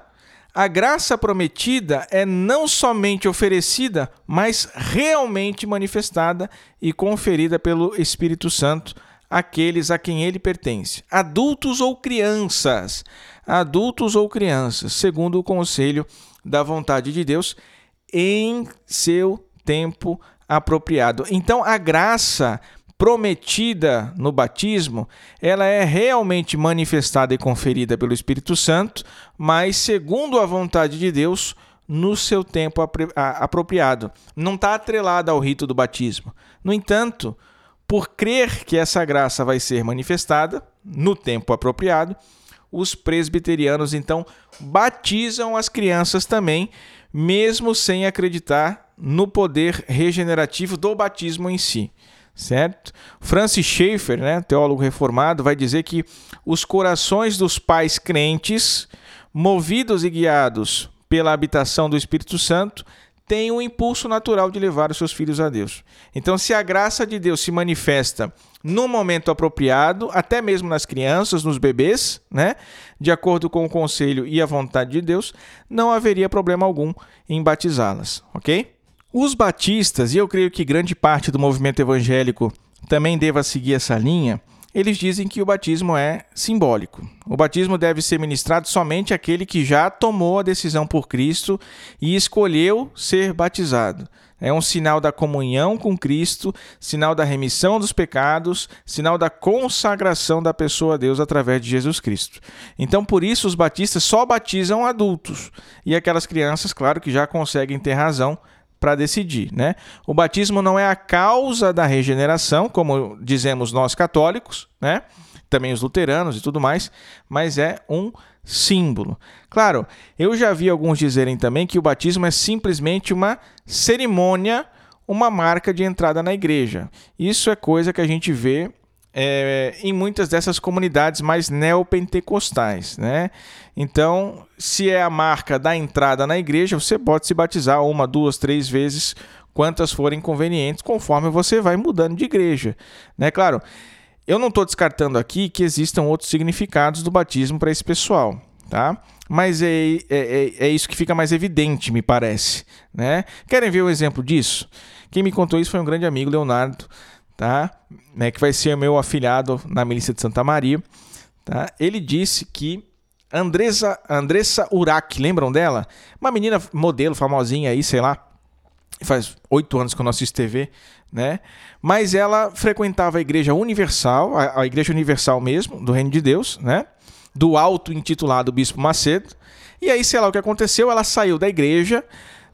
a graça prometida é não somente oferecida, mas realmente manifestada e conferida pelo Espírito Santo àqueles a quem ele pertence, adultos ou crianças, adultos ou crianças, segundo o conselho da vontade de Deus, em seu tempo apropriado. Então a graça prometida no batismo, ela é realmente manifestada e conferida pelo Espírito Santo, mas segundo a vontade de Deus, no seu tempo apropriado. Não está atrelada ao rito do batismo. No entanto, por crer que essa graça vai ser manifestada no tempo apropriado, os presbiterianos então batizam as crianças também, mesmo sem acreditar no poder regenerativo do batismo em si certo? Francis Schaeffer, né, teólogo reformado, vai dizer que os corações dos pais crentes, movidos e guiados pela habitação do Espírito Santo, têm um impulso natural de levar os seus filhos a Deus. Então, se a graça de Deus se manifesta no momento apropriado, até mesmo nas crianças, nos bebês, né, de acordo com o conselho e a vontade de Deus, não haveria problema algum em batizá-las, ok? Os batistas, e eu creio que grande parte do movimento evangélico também deva seguir essa linha, eles dizem que o batismo é simbólico. O batismo deve ser ministrado somente àquele que já tomou a decisão por Cristo e escolheu ser batizado. É um sinal da comunhão com Cristo, sinal da remissão dos pecados, sinal da consagração da pessoa a Deus através de Jesus Cristo. Então, por isso, os batistas só batizam adultos. E aquelas crianças, claro que já conseguem ter razão para decidir, né? O batismo não é a causa da regeneração, como dizemos nós católicos, né? Também os luteranos e tudo mais, mas é um símbolo. Claro, eu já vi alguns dizerem também que o batismo é simplesmente uma cerimônia, uma marca de entrada na igreja. Isso é coisa que a gente vê é, em muitas dessas comunidades mais neopentecostais, né? Então, se é a marca da entrada na igreja, você pode se batizar uma, duas, três vezes, quantas forem convenientes, conforme você vai mudando de igreja, né? Claro, eu não estou descartando aqui que existam outros significados do batismo para esse pessoal, tá? Mas é, é, é, é, isso que fica mais evidente, me parece, né? Querem ver um exemplo disso? Quem me contou isso foi um grande amigo, Leonardo, tá? Né, que vai ser meu afilhado na milícia de Santa Maria, tá? Ele disse que Andressa, Andressa Urac, lembram dela? Uma menina modelo famosinha aí, sei lá, faz oito anos que eu não assisto TV, né? Mas ela frequentava a Igreja Universal, a, a Igreja Universal mesmo, do Reino de Deus, né? Do alto intitulado Bispo Macedo. E aí, sei lá o que aconteceu, ela saiu da igreja,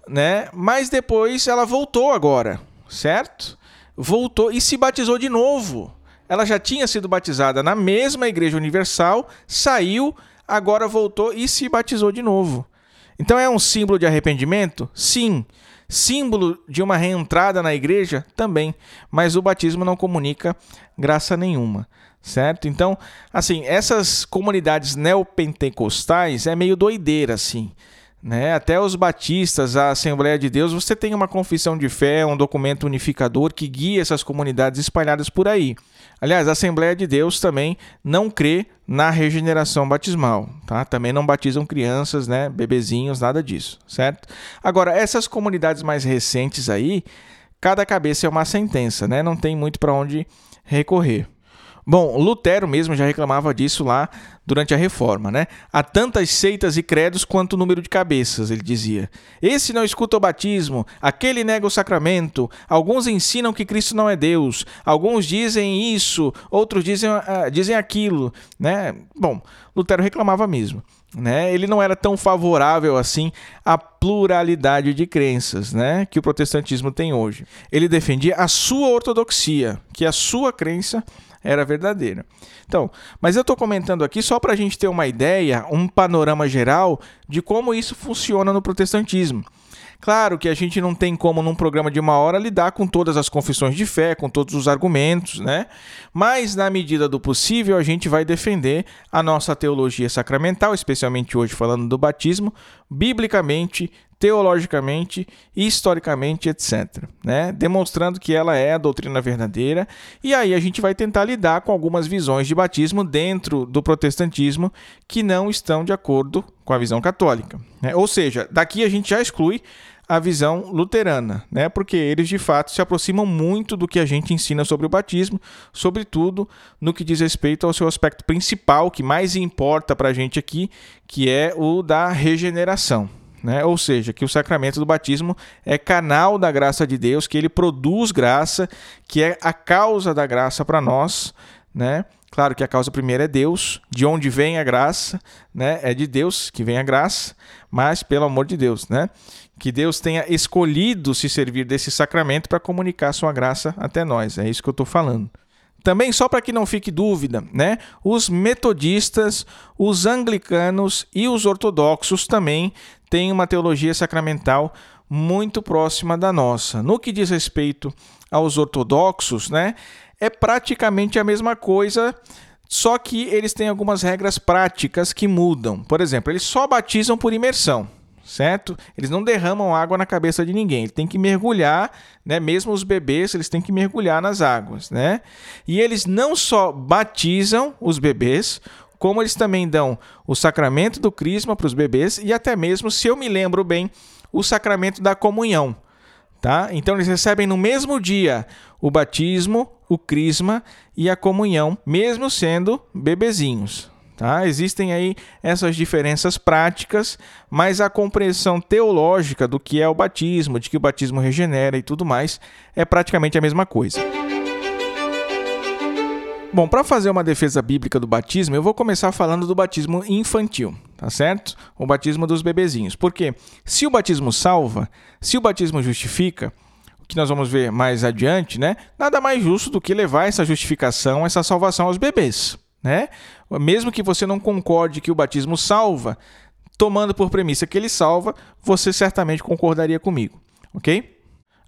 né? Mas depois ela voltou agora, certo? voltou e se batizou de novo. Ela já tinha sido batizada na mesma Igreja Universal, saiu, agora voltou e se batizou de novo. Então é um símbolo de arrependimento? Sim. Símbolo de uma reentrada na igreja? Também. Mas o batismo não comunica graça nenhuma. Certo? Então, assim, essas comunidades neopentecostais é meio doideira, assim. Né? Até os batistas, a Assembleia de Deus, você tem uma confissão de fé, um documento unificador que guia essas comunidades espalhadas por aí. Aliás, a Assembleia de Deus também não crê na regeneração batismal, tá? Também não batizam crianças, né, bebezinhos, nada disso, certo? Agora, essas comunidades mais recentes aí, cada cabeça é uma sentença, né? Não tem muito para onde recorrer. Bom, Lutero mesmo já reclamava disso lá durante a reforma, né? Há tantas seitas e credos quanto o número de cabeças, ele dizia. Esse não escuta o batismo, aquele nega o sacramento, alguns ensinam que Cristo não é Deus, alguns dizem isso, outros dizem, uh, dizem aquilo, né? Bom, Lutero reclamava mesmo. Né? Ele não era tão favorável assim à pluralidade de crenças né? que o protestantismo tem hoje. Ele defendia a sua ortodoxia, que a sua crença era verdadeira. Então, mas eu estou comentando aqui só para a gente ter uma ideia, um panorama geral de como isso funciona no protestantismo. Claro que a gente não tem como, num programa de uma hora, lidar com todas as confissões de fé, com todos os argumentos, né? Mas, na medida do possível, a gente vai defender a nossa teologia sacramental, especialmente hoje falando do batismo, biblicamente, teologicamente, historicamente, etc. Né? Demonstrando que ela é a doutrina verdadeira, e aí a gente vai tentar lidar com algumas visões de batismo dentro do protestantismo que não estão de acordo com a visão católica. Né? Ou seja, daqui a gente já exclui a visão luterana, né? Porque eles de fato se aproximam muito do que a gente ensina sobre o batismo, sobretudo no que diz respeito ao seu aspecto principal, que mais importa para a gente aqui, que é o da regeneração. Né? Ou seja, que o sacramento do batismo é canal da graça de Deus, que ele produz graça, que é a causa da graça para nós, né? Claro que a causa primeira é Deus, de onde vem a graça, né? É de Deus que vem a graça, mas pelo amor de Deus, né? Que Deus tenha escolhido se servir desse sacramento para comunicar sua graça até nós. É isso que eu estou falando. Também, só para que não fique dúvida, né? Os metodistas, os anglicanos e os ortodoxos também têm uma teologia sacramental muito próxima da nossa. No que diz respeito aos ortodoxos, né? É praticamente a mesma coisa, só que eles têm algumas regras práticas que mudam. Por exemplo, eles só batizam por imersão certo? Eles não derramam água na cabeça de ninguém. Ele tem que mergulhar, né? Mesmo os bebês, eles têm que mergulhar nas águas, né? E eles não só batizam os bebês, como eles também dão o sacramento do crisma para os bebês e até mesmo, se eu me lembro bem, o sacramento da comunhão, tá? Então eles recebem no mesmo dia o batismo, o crisma e a comunhão, mesmo sendo bebezinhos, Tá? Existem aí essas diferenças práticas, mas a compreensão teológica do que é o batismo, de que o batismo regenera e tudo mais, é praticamente a mesma coisa. Bom, para fazer uma defesa bíblica do batismo, eu vou começar falando do batismo infantil, tá certo? O batismo dos bebezinhos. Porque se o batismo salva, se o batismo justifica, o que nós vamos ver mais adiante, né? Nada mais justo do que levar essa justificação, essa salvação aos bebês né? Mesmo que você não concorde que o batismo salva, tomando por premissa que ele salva, você certamente concordaria comigo, ok?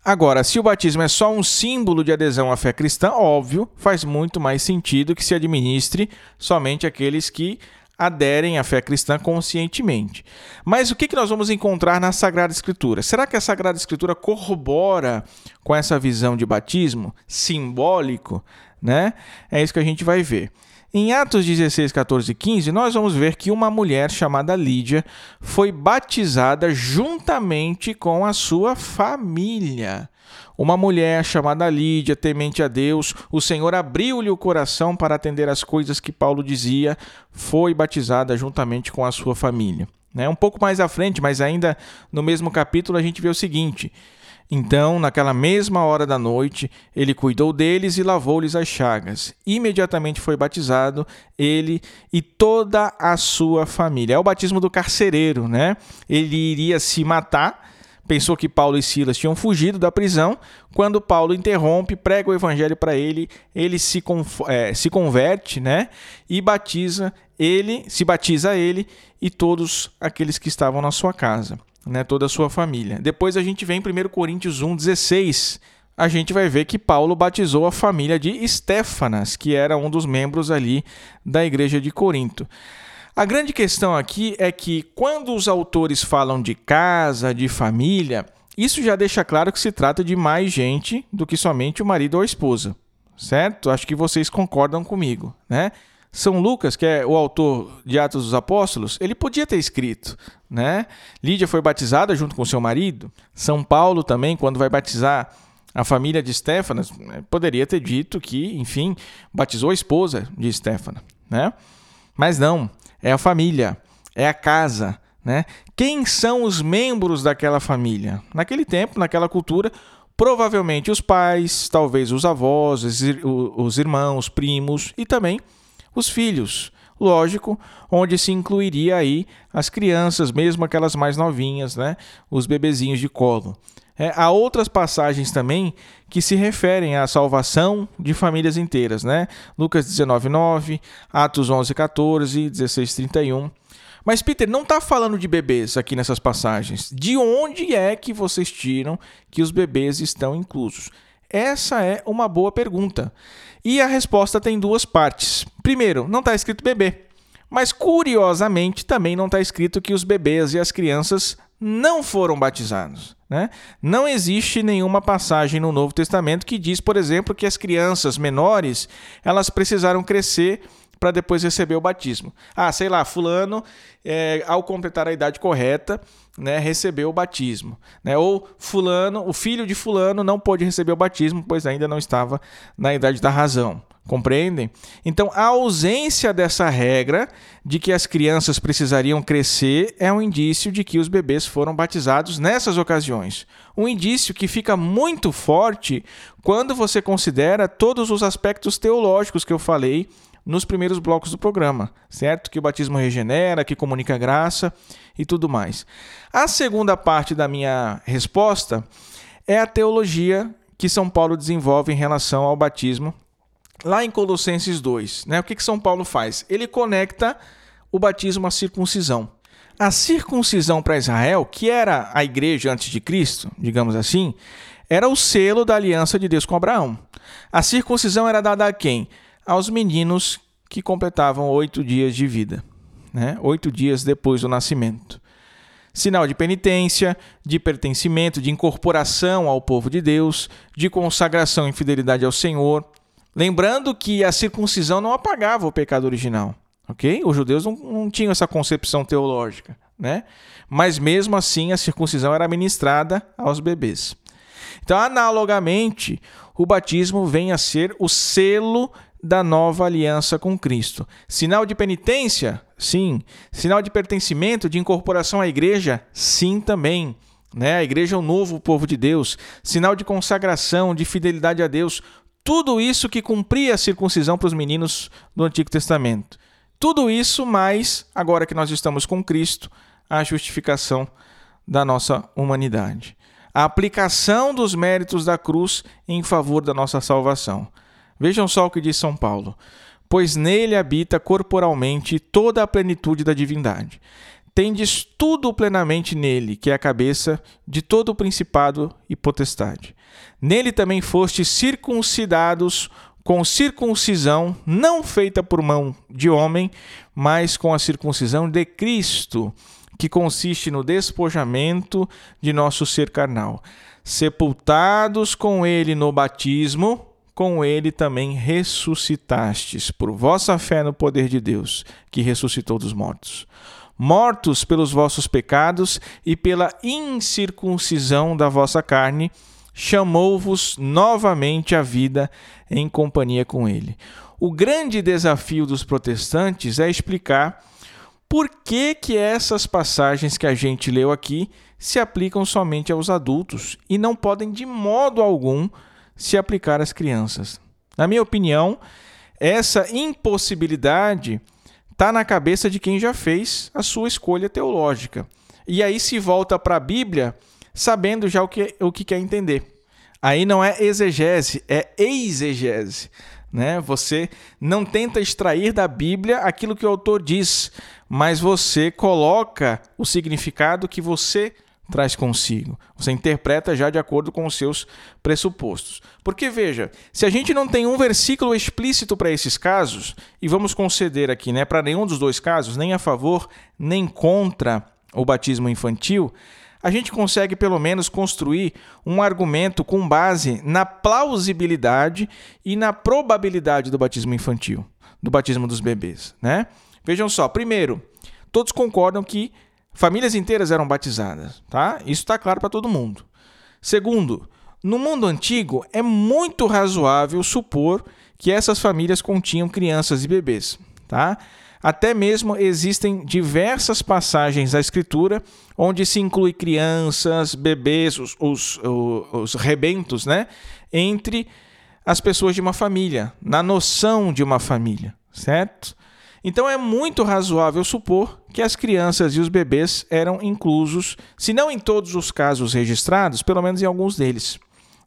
Agora, se o batismo é só um símbolo de adesão à fé cristã, óbvio, faz muito mais sentido que se administre somente aqueles que aderem à fé cristã conscientemente. Mas o que nós vamos encontrar na Sagrada Escritura? Será que a Sagrada Escritura corrobora com essa visão de batismo simbólico? Né? É isso que a gente vai ver. Em Atos 16, 14 e 15, nós vamos ver que uma mulher chamada Lídia foi batizada juntamente com a sua família. Uma mulher chamada Lídia, temente a Deus, o Senhor abriu-lhe o coração para atender às coisas que Paulo dizia, foi batizada juntamente com a sua família. Né? Um pouco mais à frente, mas ainda no mesmo capítulo, a gente vê o seguinte: então, naquela mesma hora da noite, ele cuidou deles e lavou-lhes as chagas. Imediatamente foi batizado ele e toda a sua família. É o batismo do carcereiro, né? Ele iria se matar. Pensou que Paulo e Silas tinham fugido da prisão. Quando Paulo interrompe, prega o evangelho para ele, ele se, é, se converte, né? E batiza ele, se batiza ele e todos aqueles que estavam na sua casa né, toda a sua família. Depois a gente vem em 1 Coríntios 1,16. A gente vai ver que Paulo batizou a família de Estéfanas, que era um dos membros ali da igreja de Corinto. A grande questão aqui é que quando os autores falam de casa, de família, isso já deixa claro que se trata de mais gente do que somente o marido ou a esposa, certo? Acho que vocês concordam comigo, né? São Lucas, que é o autor de Atos dos Apóstolos, ele podia ter escrito, né? Lídia foi batizada junto com seu marido. São Paulo também, quando vai batizar a família de Estéfanas, né, poderia ter dito que, enfim, batizou a esposa de Estéfana, né? Mas não, é a família, é a casa, né? Quem são os membros daquela família? Naquele tempo, naquela cultura, provavelmente os pais, talvez os avós, os irmãos, primos e também os filhos. Lógico, onde se incluiria aí as crianças, mesmo aquelas mais novinhas, né? os bebezinhos de colo. É, há outras passagens também que se referem à salvação de famílias inteiras, né? Lucas 19:9, Atos 11:14, 16:31. Mas Peter não está falando de bebês aqui nessas passagens. De onde é que vocês tiram que os bebês estão inclusos? Essa é uma boa pergunta. E a resposta tem duas partes. Primeiro, não está escrito bebê. Mas curiosamente também não está escrito que os bebês e as crianças não foram batizados. Né? Não existe nenhuma passagem no Novo Testamento que diz, por exemplo, que as crianças menores elas precisaram crescer para depois receber o batismo. Ah, sei lá, fulano, é, ao completar a idade correta, né, recebeu o batismo. Né? Ou fulano, o filho de fulano não pôde receber o batismo, pois ainda não estava na idade da razão. Compreendem? Então, a ausência dessa regra de que as crianças precisariam crescer é um indício de que os bebês foram batizados nessas ocasiões. Um indício que fica muito forte quando você considera todos os aspectos teológicos que eu falei nos primeiros blocos do programa, certo? Que o batismo regenera, que comunica graça e tudo mais. A segunda parte da minha resposta é a teologia que São Paulo desenvolve em relação ao batismo lá em Colossenses 2. Né? O que, que São Paulo faz? Ele conecta o batismo à circuncisão. A circuncisão para Israel, que era a igreja antes de Cristo, digamos assim, era o selo da aliança de Deus com Abraão. A circuncisão era dada a quem? Aos meninos que completavam oito dias de vida, né? oito dias depois do nascimento. Sinal de penitência, de pertencimento, de incorporação ao povo de Deus, de consagração e fidelidade ao Senhor. Lembrando que a circuncisão não apagava o pecado original, ok? Os judeus não, não tinham essa concepção teológica, né? Mas mesmo assim a circuncisão era ministrada aos bebês. Então, analogamente, o batismo vem a ser o selo da nova aliança com Cristo. Sinal de penitência? Sim. Sinal de pertencimento, de incorporação à igreja? Sim, também. Né? A igreja é o novo povo de Deus. Sinal de consagração, de fidelidade a Deus. Tudo isso que cumpria a circuncisão para os meninos do Antigo Testamento. Tudo isso, mais, agora que nós estamos com Cristo, a justificação da nossa humanidade. A aplicação dos méritos da cruz em favor da nossa salvação. Vejam só o que diz São Paulo: Pois nele habita corporalmente toda a plenitude da divindade. tendes tudo plenamente nele, que é a cabeça de todo o principado e potestade. Nele também fostes circuncidados com circuncisão não feita por mão de homem, mas com a circuncisão de Cristo, que consiste no despojamento de nosso ser carnal. Sepultados com ele no batismo, com ele também ressuscitastes, por vossa fé no poder de Deus, que ressuscitou dos mortos. Mortos pelos vossos pecados e pela incircuncisão da vossa carne, chamou-vos novamente à vida em companhia com ele. O grande desafio dos protestantes é explicar por que, que essas passagens que a gente leu aqui se aplicam somente aos adultos e não podem de modo algum se aplicar às crianças. Na minha opinião, essa impossibilidade está na cabeça de quem já fez a sua escolha teológica. E aí se volta para a Bíblia sabendo já o que, o que quer entender. Aí não é exegese, é exegese. Né? Você não tenta extrair da Bíblia aquilo que o autor diz, mas você coloca o significado que você traz consigo. Você interpreta já de acordo com os seus pressupostos. Porque veja, se a gente não tem um versículo explícito para esses casos, e vamos conceder aqui, né, para nenhum dos dois casos, nem a favor nem contra o batismo infantil, a gente consegue pelo menos construir um argumento com base na plausibilidade e na probabilidade do batismo infantil, do batismo dos bebês, né? Vejam só, primeiro, todos concordam que Famílias inteiras eram batizadas, tá? Isso está claro para todo mundo. Segundo, no mundo antigo é muito razoável supor que essas famílias continham crianças e bebês, tá? Até mesmo existem diversas passagens da Escritura onde se inclui crianças, bebês, os, os, os, os rebentos, né? Entre as pessoas de uma família, na noção de uma família, certo? Então é muito razoável supor que as crianças e os bebês eram inclusos, se não em todos os casos registrados, pelo menos em alguns deles,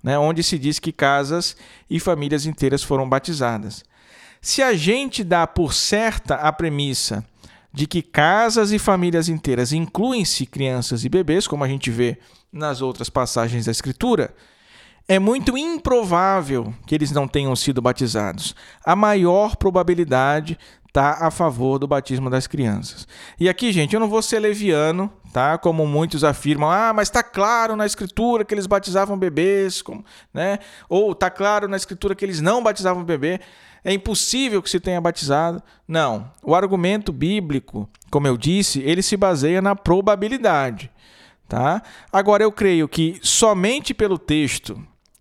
né, onde se diz que casas e famílias inteiras foram batizadas. Se a gente dá por certa a premissa de que casas e famílias inteiras incluem-se crianças e bebês, como a gente vê nas outras passagens da Escritura, é muito improvável que eles não tenham sido batizados. A maior probabilidade está a favor do batismo das crianças. E aqui, gente, eu não vou ser leviano, tá? Como muitos afirmam, ah, mas está claro na escritura que eles batizavam bebês, como, né? Ou está claro na escritura que eles não batizavam bebê. É impossível que se tenha batizado. Não. O argumento bíblico, como eu disse, ele se baseia na probabilidade, tá? Agora eu creio que somente pelo texto,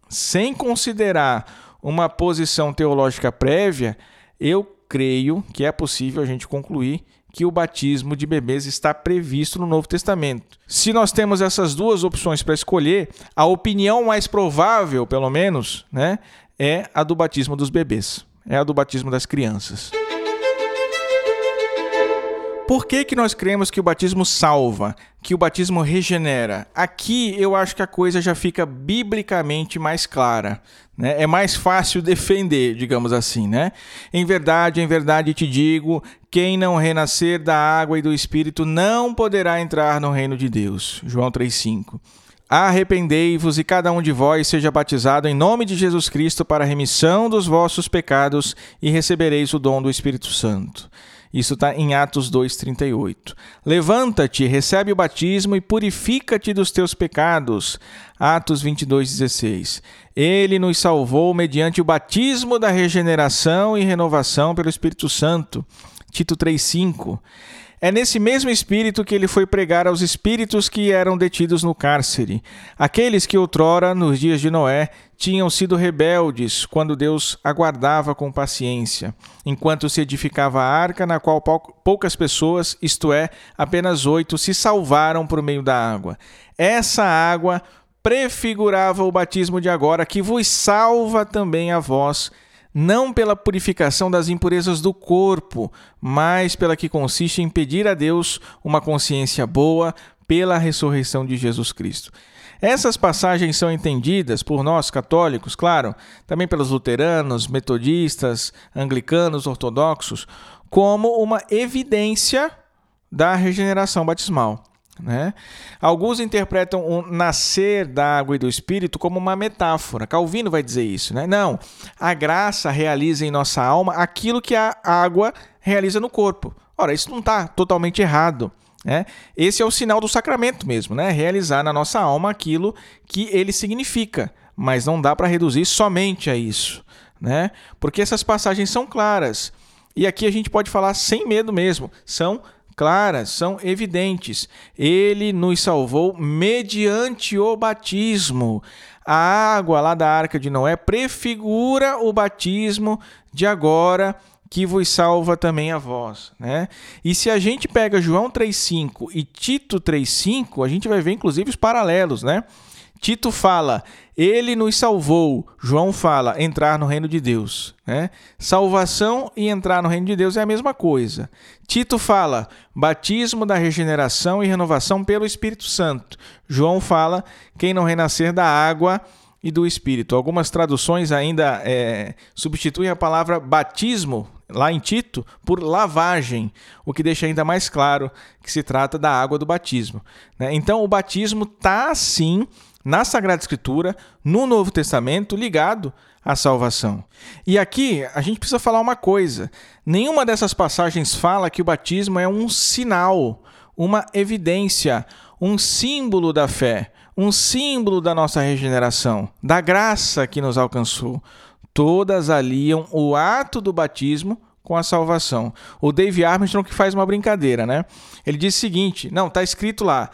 sem considerar uma posição teológica prévia, eu creio que é possível a gente concluir que o batismo de bebês está previsto no Novo Testamento. Se nós temos essas duas opções para escolher, a opinião mais provável, pelo menos, né, é a do batismo dos bebês, é a do batismo das crianças. Por que, que nós cremos que o batismo salva, que o batismo regenera? Aqui eu acho que a coisa já fica biblicamente mais clara. Né? É mais fácil defender, digamos assim. Né? Em verdade, em verdade te digo: quem não renascer da água e do espírito não poderá entrar no reino de Deus. João 3,5. Arrependei-vos e cada um de vós seja batizado em nome de Jesus Cristo para a remissão dos vossos pecados e recebereis o dom do Espírito Santo. Isso está em Atos 2,38. Levanta-te, recebe o batismo e purifica-te dos teus pecados. Atos 22,16. Ele nos salvou mediante o batismo da regeneração e renovação pelo Espírito Santo. Tito 3,5. É nesse mesmo espírito que ele foi pregar aos espíritos que eram detidos no cárcere, aqueles que outrora, nos dias de Noé, tinham sido rebeldes quando Deus aguardava com paciência, enquanto se edificava a arca na qual poucas pessoas, isto é, apenas oito, se salvaram por meio da água. Essa água prefigurava o batismo de agora, que vos salva também a vós não pela purificação das impurezas do corpo, mas pela que consiste em pedir a Deus uma consciência boa pela ressurreição de Jesus Cristo. Essas passagens são entendidas por nós católicos, claro, também pelos luteranos, metodistas, anglicanos, ortodoxos, como uma evidência da regeneração batismal. Né? Alguns interpretam o nascer da água e do Espírito como uma metáfora. Calvino vai dizer isso. Né? Não, a graça realiza em nossa alma aquilo que a água realiza no corpo. Ora, isso não está totalmente errado. Né? Esse é o sinal do sacramento mesmo, né? realizar na nossa alma aquilo que ele significa, mas não dá para reduzir somente a isso. Né? Porque essas passagens são claras. E aqui a gente pode falar sem medo mesmo. São claras, são evidentes. Ele nos salvou mediante o batismo. A água lá da arca de Noé prefigura o batismo de agora que vos salva também a vós, né? E se a gente pega João 3:5 e Tito 3:5, a gente vai ver inclusive os paralelos, né? Tito fala, ele nos salvou. João fala, entrar no reino de Deus. Né? Salvação e entrar no reino de Deus é a mesma coisa. Tito fala, batismo da regeneração e renovação pelo Espírito Santo. João fala, quem não renascer da água e do Espírito. Algumas traduções ainda é, substituem a palavra batismo, lá em Tito, por lavagem, o que deixa ainda mais claro que se trata da água do batismo. Né? Então, o batismo está, sim, na Sagrada Escritura, no Novo Testamento, ligado à salvação. E aqui a gente precisa falar uma coisa: nenhuma dessas passagens fala que o batismo é um sinal, uma evidência, um símbolo da fé, um símbolo da nossa regeneração, da graça que nos alcançou. Todas aliam o ato do batismo com a salvação. O Dave Armstrong que faz uma brincadeira, né? Ele diz o seguinte: não, está escrito lá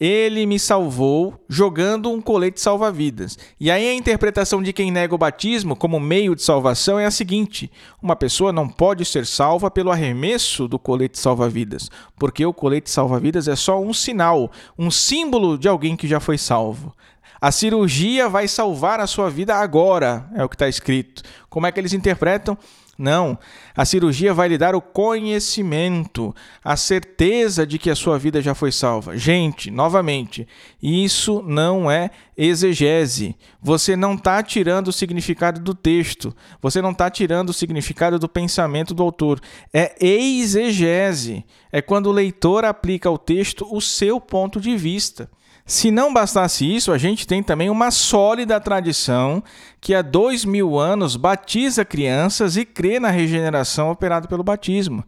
ele me salvou jogando um colete salva-vidas. E aí a interpretação de quem nega o batismo como meio de salvação é a seguinte: uma pessoa não pode ser salva pelo arremesso do colete salva-vidas, porque o colete salva-vidas é só um sinal, um símbolo de alguém que já foi salvo. A cirurgia vai salvar a sua vida agora, é o que está escrito. Como é que eles interpretam? Não. A cirurgia vai lhe dar o conhecimento, a certeza de que a sua vida já foi salva. Gente, novamente, isso não é exegese. Você não está tirando o significado do texto. Você não está tirando o significado do pensamento do autor. É exegese. É quando o leitor aplica ao texto o seu ponto de vista. Se não bastasse isso, a gente tem também uma sólida tradição que há dois mil anos batiza crianças e crê na regeneração operada pelo batismo.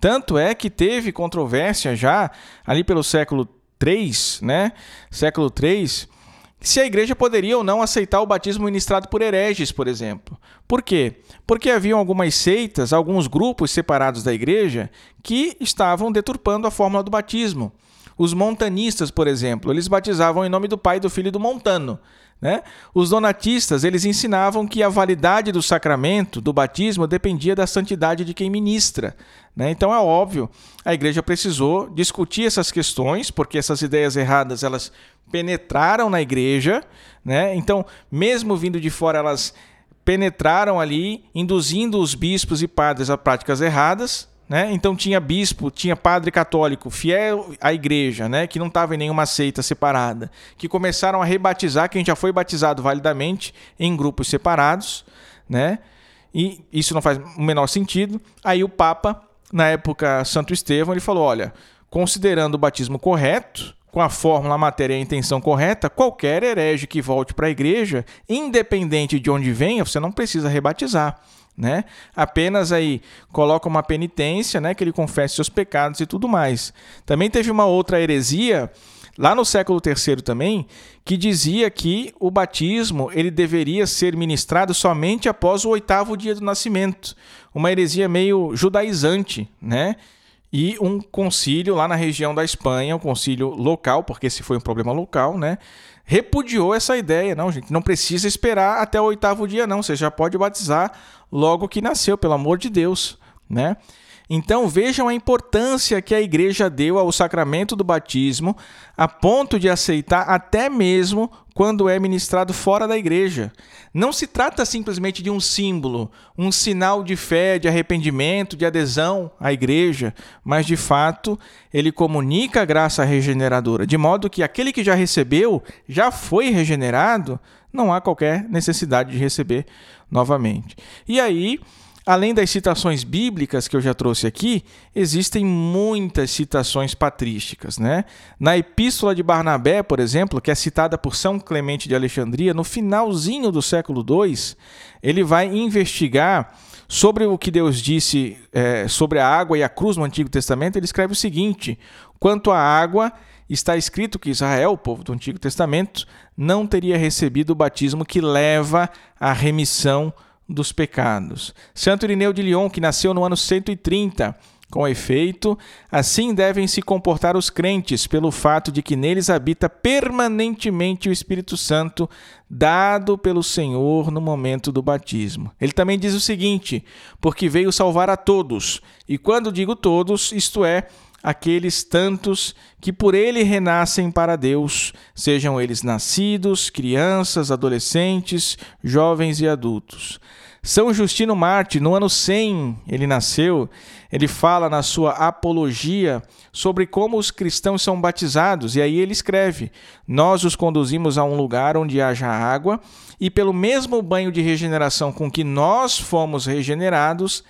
Tanto é que teve controvérsia já ali pelo século III, né? Século III, se a igreja poderia ou não aceitar o batismo ministrado por hereges, por exemplo. Por quê? Porque haviam algumas seitas, alguns grupos separados da igreja que estavam deturpando a fórmula do batismo. Os montanistas, por exemplo, eles batizavam em nome do pai, do filho do montano. Né? Os donatistas eles ensinavam que a validade do sacramento, do batismo, dependia da santidade de quem ministra. Né? Então é óbvio, a igreja precisou discutir essas questões, porque essas ideias erradas elas penetraram na igreja. Né? Então, mesmo vindo de fora, elas penetraram ali, induzindo os bispos e padres a práticas erradas. Né? Então tinha bispo, tinha padre católico fiel à igreja, né? que não estava em nenhuma seita separada, que começaram a rebatizar quem já foi batizado validamente em grupos separados, né? E isso não faz o menor sentido. Aí o Papa, na época Santo Estevão, ele falou: olha, considerando o batismo correto, com a fórmula, a matéria e a intenção correta, qualquer herege que volte para a igreja, independente de onde venha, você não precisa rebatizar né? Apenas aí coloca uma penitência, né, que ele confesse seus pecados e tudo mais. Também teve uma outra heresia lá no século III também, que dizia que o batismo ele deveria ser ministrado somente após o oitavo dia do nascimento. Uma heresia meio judaizante, né? E um concílio lá na região da Espanha, um concílio local, porque esse foi um problema local, né? Repudiou essa ideia. Não, gente, não precisa esperar até o oitavo dia, não. Você já pode batizar logo que nasceu, pelo amor de Deus, né? Então vejam a importância que a igreja deu ao sacramento do batismo, a ponto de aceitar até mesmo quando é ministrado fora da igreja. Não se trata simplesmente de um símbolo, um sinal de fé, de arrependimento, de adesão à igreja, mas de fato ele comunica a graça regeneradora, de modo que aquele que já recebeu, já foi regenerado, não há qualquer necessidade de receber novamente. E aí Além das citações bíblicas que eu já trouxe aqui, existem muitas citações patrísticas. Né? Na Epístola de Barnabé, por exemplo, que é citada por São Clemente de Alexandria, no finalzinho do século II, ele vai investigar sobre o que Deus disse é, sobre a água e a cruz no Antigo Testamento. Ele escreve o seguinte: quanto à água, está escrito que Israel, o povo do Antigo Testamento, não teria recebido o batismo que leva à remissão dos pecados. Santo Irineu de Lyon, que nasceu no ano 130, com efeito, assim devem se comportar os crentes, pelo fato de que neles habita permanentemente o Espírito Santo, dado pelo Senhor no momento do batismo. Ele também diz o seguinte: porque veio salvar a todos, e quando digo todos, isto é, aqueles tantos que por ele renascem para Deus, sejam eles nascidos, crianças, adolescentes, jovens e adultos. São Justino Marte, no ano 100, ele nasceu, ele fala na sua apologia sobre como os cristãos são batizados, e aí ele escreve: Nós os conduzimos a um lugar onde haja água, e pelo mesmo banho de regeneração com que nós fomos regenerados,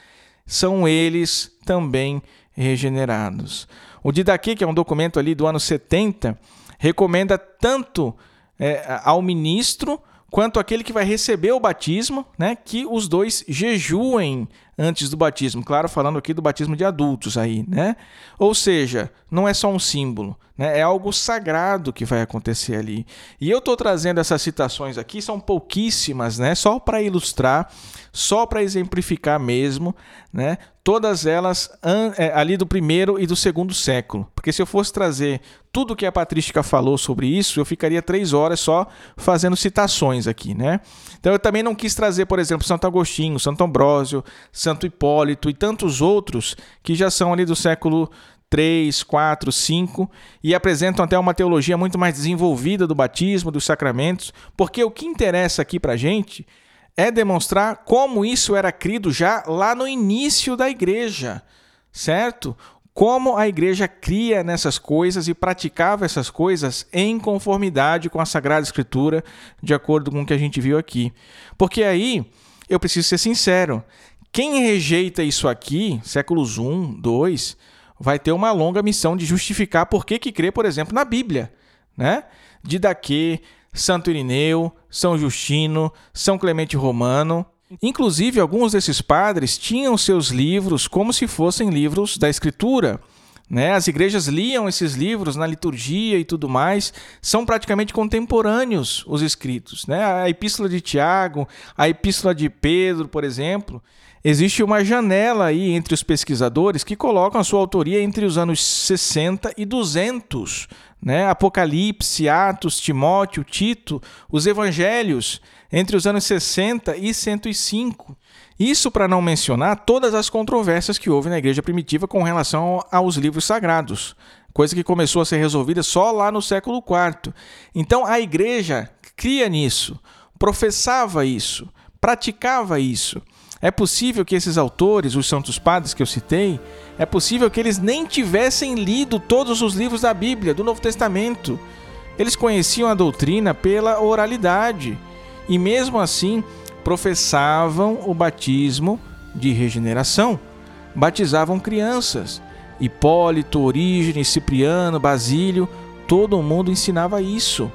são eles também regenerados. O Didaquê, que é um documento ali do ano 70, recomenda tanto é, ao ministro quanto aquele que vai receber o batismo, né, que os dois jejuem antes do batismo. Claro, falando aqui do batismo de adultos aí, né? Ou seja, não é só um símbolo, né? É algo sagrado que vai acontecer ali. E eu estou trazendo essas citações aqui, são pouquíssimas, né? Só para ilustrar, só para exemplificar mesmo, né? Todas elas é, ali do primeiro e do segundo século. Porque se eu fosse trazer tudo que a patrística falou sobre isso, eu ficaria três horas só fazendo citações aqui, né? Então eu também não quis trazer, por exemplo, Santo Agostinho, Santo Ambrósio, Santo Hipólito e tantos outros que já são ali do século 3, 4, 5 e apresentam até uma teologia muito mais desenvolvida do batismo, dos sacramentos, porque o que interessa aqui para gente é demonstrar como isso era crido já lá no início da igreja, certo? Como a igreja cria nessas coisas e praticava essas coisas em conformidade com a Sagrada Escritura, de acordo com o que a gente viu aqui. Porque aí, eu preciso ser sincero, quem rejeita isso aqui, séculos 1, 2, vai ter uma longa missão de justificar por que, que crê, por exemplo, na Bíblia. Né? Didaquê, Santo Irineu, São Justino, São Clemente Romano. Inclusive, alguns desses padres tinham seus livros como se fossem livros da Escritura. Né? As igrejas liam esses livros na liturgia e tudo mais, são praticamente contemporâneos os escritos. Né? A Epístola de Tiago, a Epístola de Pedro, por exemplo, Existe uma janela aí entre os pesquisadores que colocam a sua autoria entre os anos 60 e 200. Né? Apocalipse, Atos, Timóteo, Tito, os evangelhos, entre os anos 60 e 105. Isso para não mencionar todas as controvérsias que houve na igreja primitiva com relação aos livros sagrados, coisa que começou a ser resolvida só lá no século IV. Então a igreja cria nisso, professava isso, praticava isso. É possível que esses autores, os santos padres que eu citei, é possível que eles nem tivessem lido todos os livros da Bíblia, do Novo Testamento. Eles conheciam a doutrina pela oralidade e, mesmo assim, professavam o batismo de regeneração. Batizavam crianças. Hipólito, Orígenes, Cipriano, Basílio, todo mundo ensinava isso.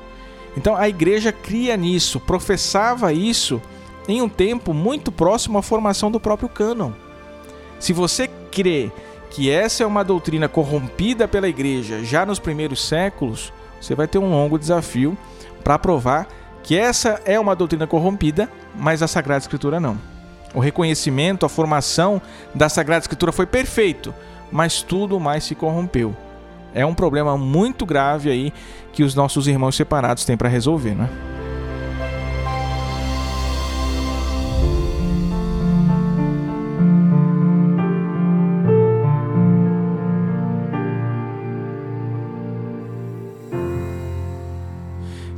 Então a igreja cria nisso, professava isso em um tempo muito próximo à formação do próprio cânon. Se você crê que essa é uma doutrina corrompida pela igreja já nos primeiros séculos, você vai ter um longo desafio para provar que essa é uma doutrina corrompida, mas a Sagrada Escritura não. O reconhecimento, a formação da Sagrada Escritura foi perfeito, mas tudo mais se corrompeu. É um problema muito grave aí que os nossos irmãos separados têm para resolver, não é?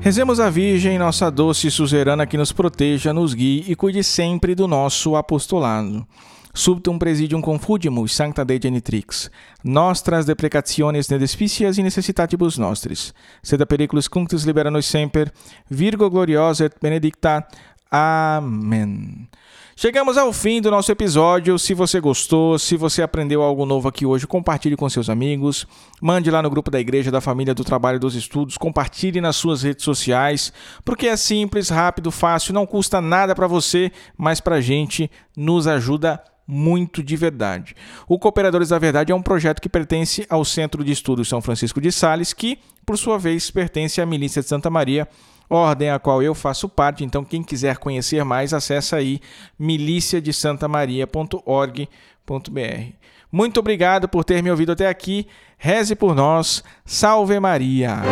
Rezemos a Virgem, nossa doce suzerana, que nos proteja, nos guie e cuide sempre do nosso apostolado. Subtum presidium confudimus, sancta Dei genitrix. Nostras deprecationes ne despicias e necessitatibus nostris. Sed periculus cunctis libera nos semper. Virgo gloriosa et benedicta. Amém. Chegamos ao fim do nosso episódio. Se você gostou, se você aprendeu algo novo aqui hoje, compartilhe com seus amigos, mande lá no grupo da igreja, da família, do trabalho, dos estudos, compartilhe nas suas redes sociais, porque é simples, rápido, fácil, não custa nada para você, mas para a gente nos ajuda muito de verdade. O Cooperadores da Verdade é um projeto que pertence ao Centro de Estudos São Francisco de Sales, que, por sua vez, pertence à Milícia de Santa Maria ordem a qual eu faço parte. Então, quem quiser conhecer mais, acessa aí miliciadesantamaria.org.br. Muito obrigado por ter me ouvido até aqui. Reze por nós. Salve Maria!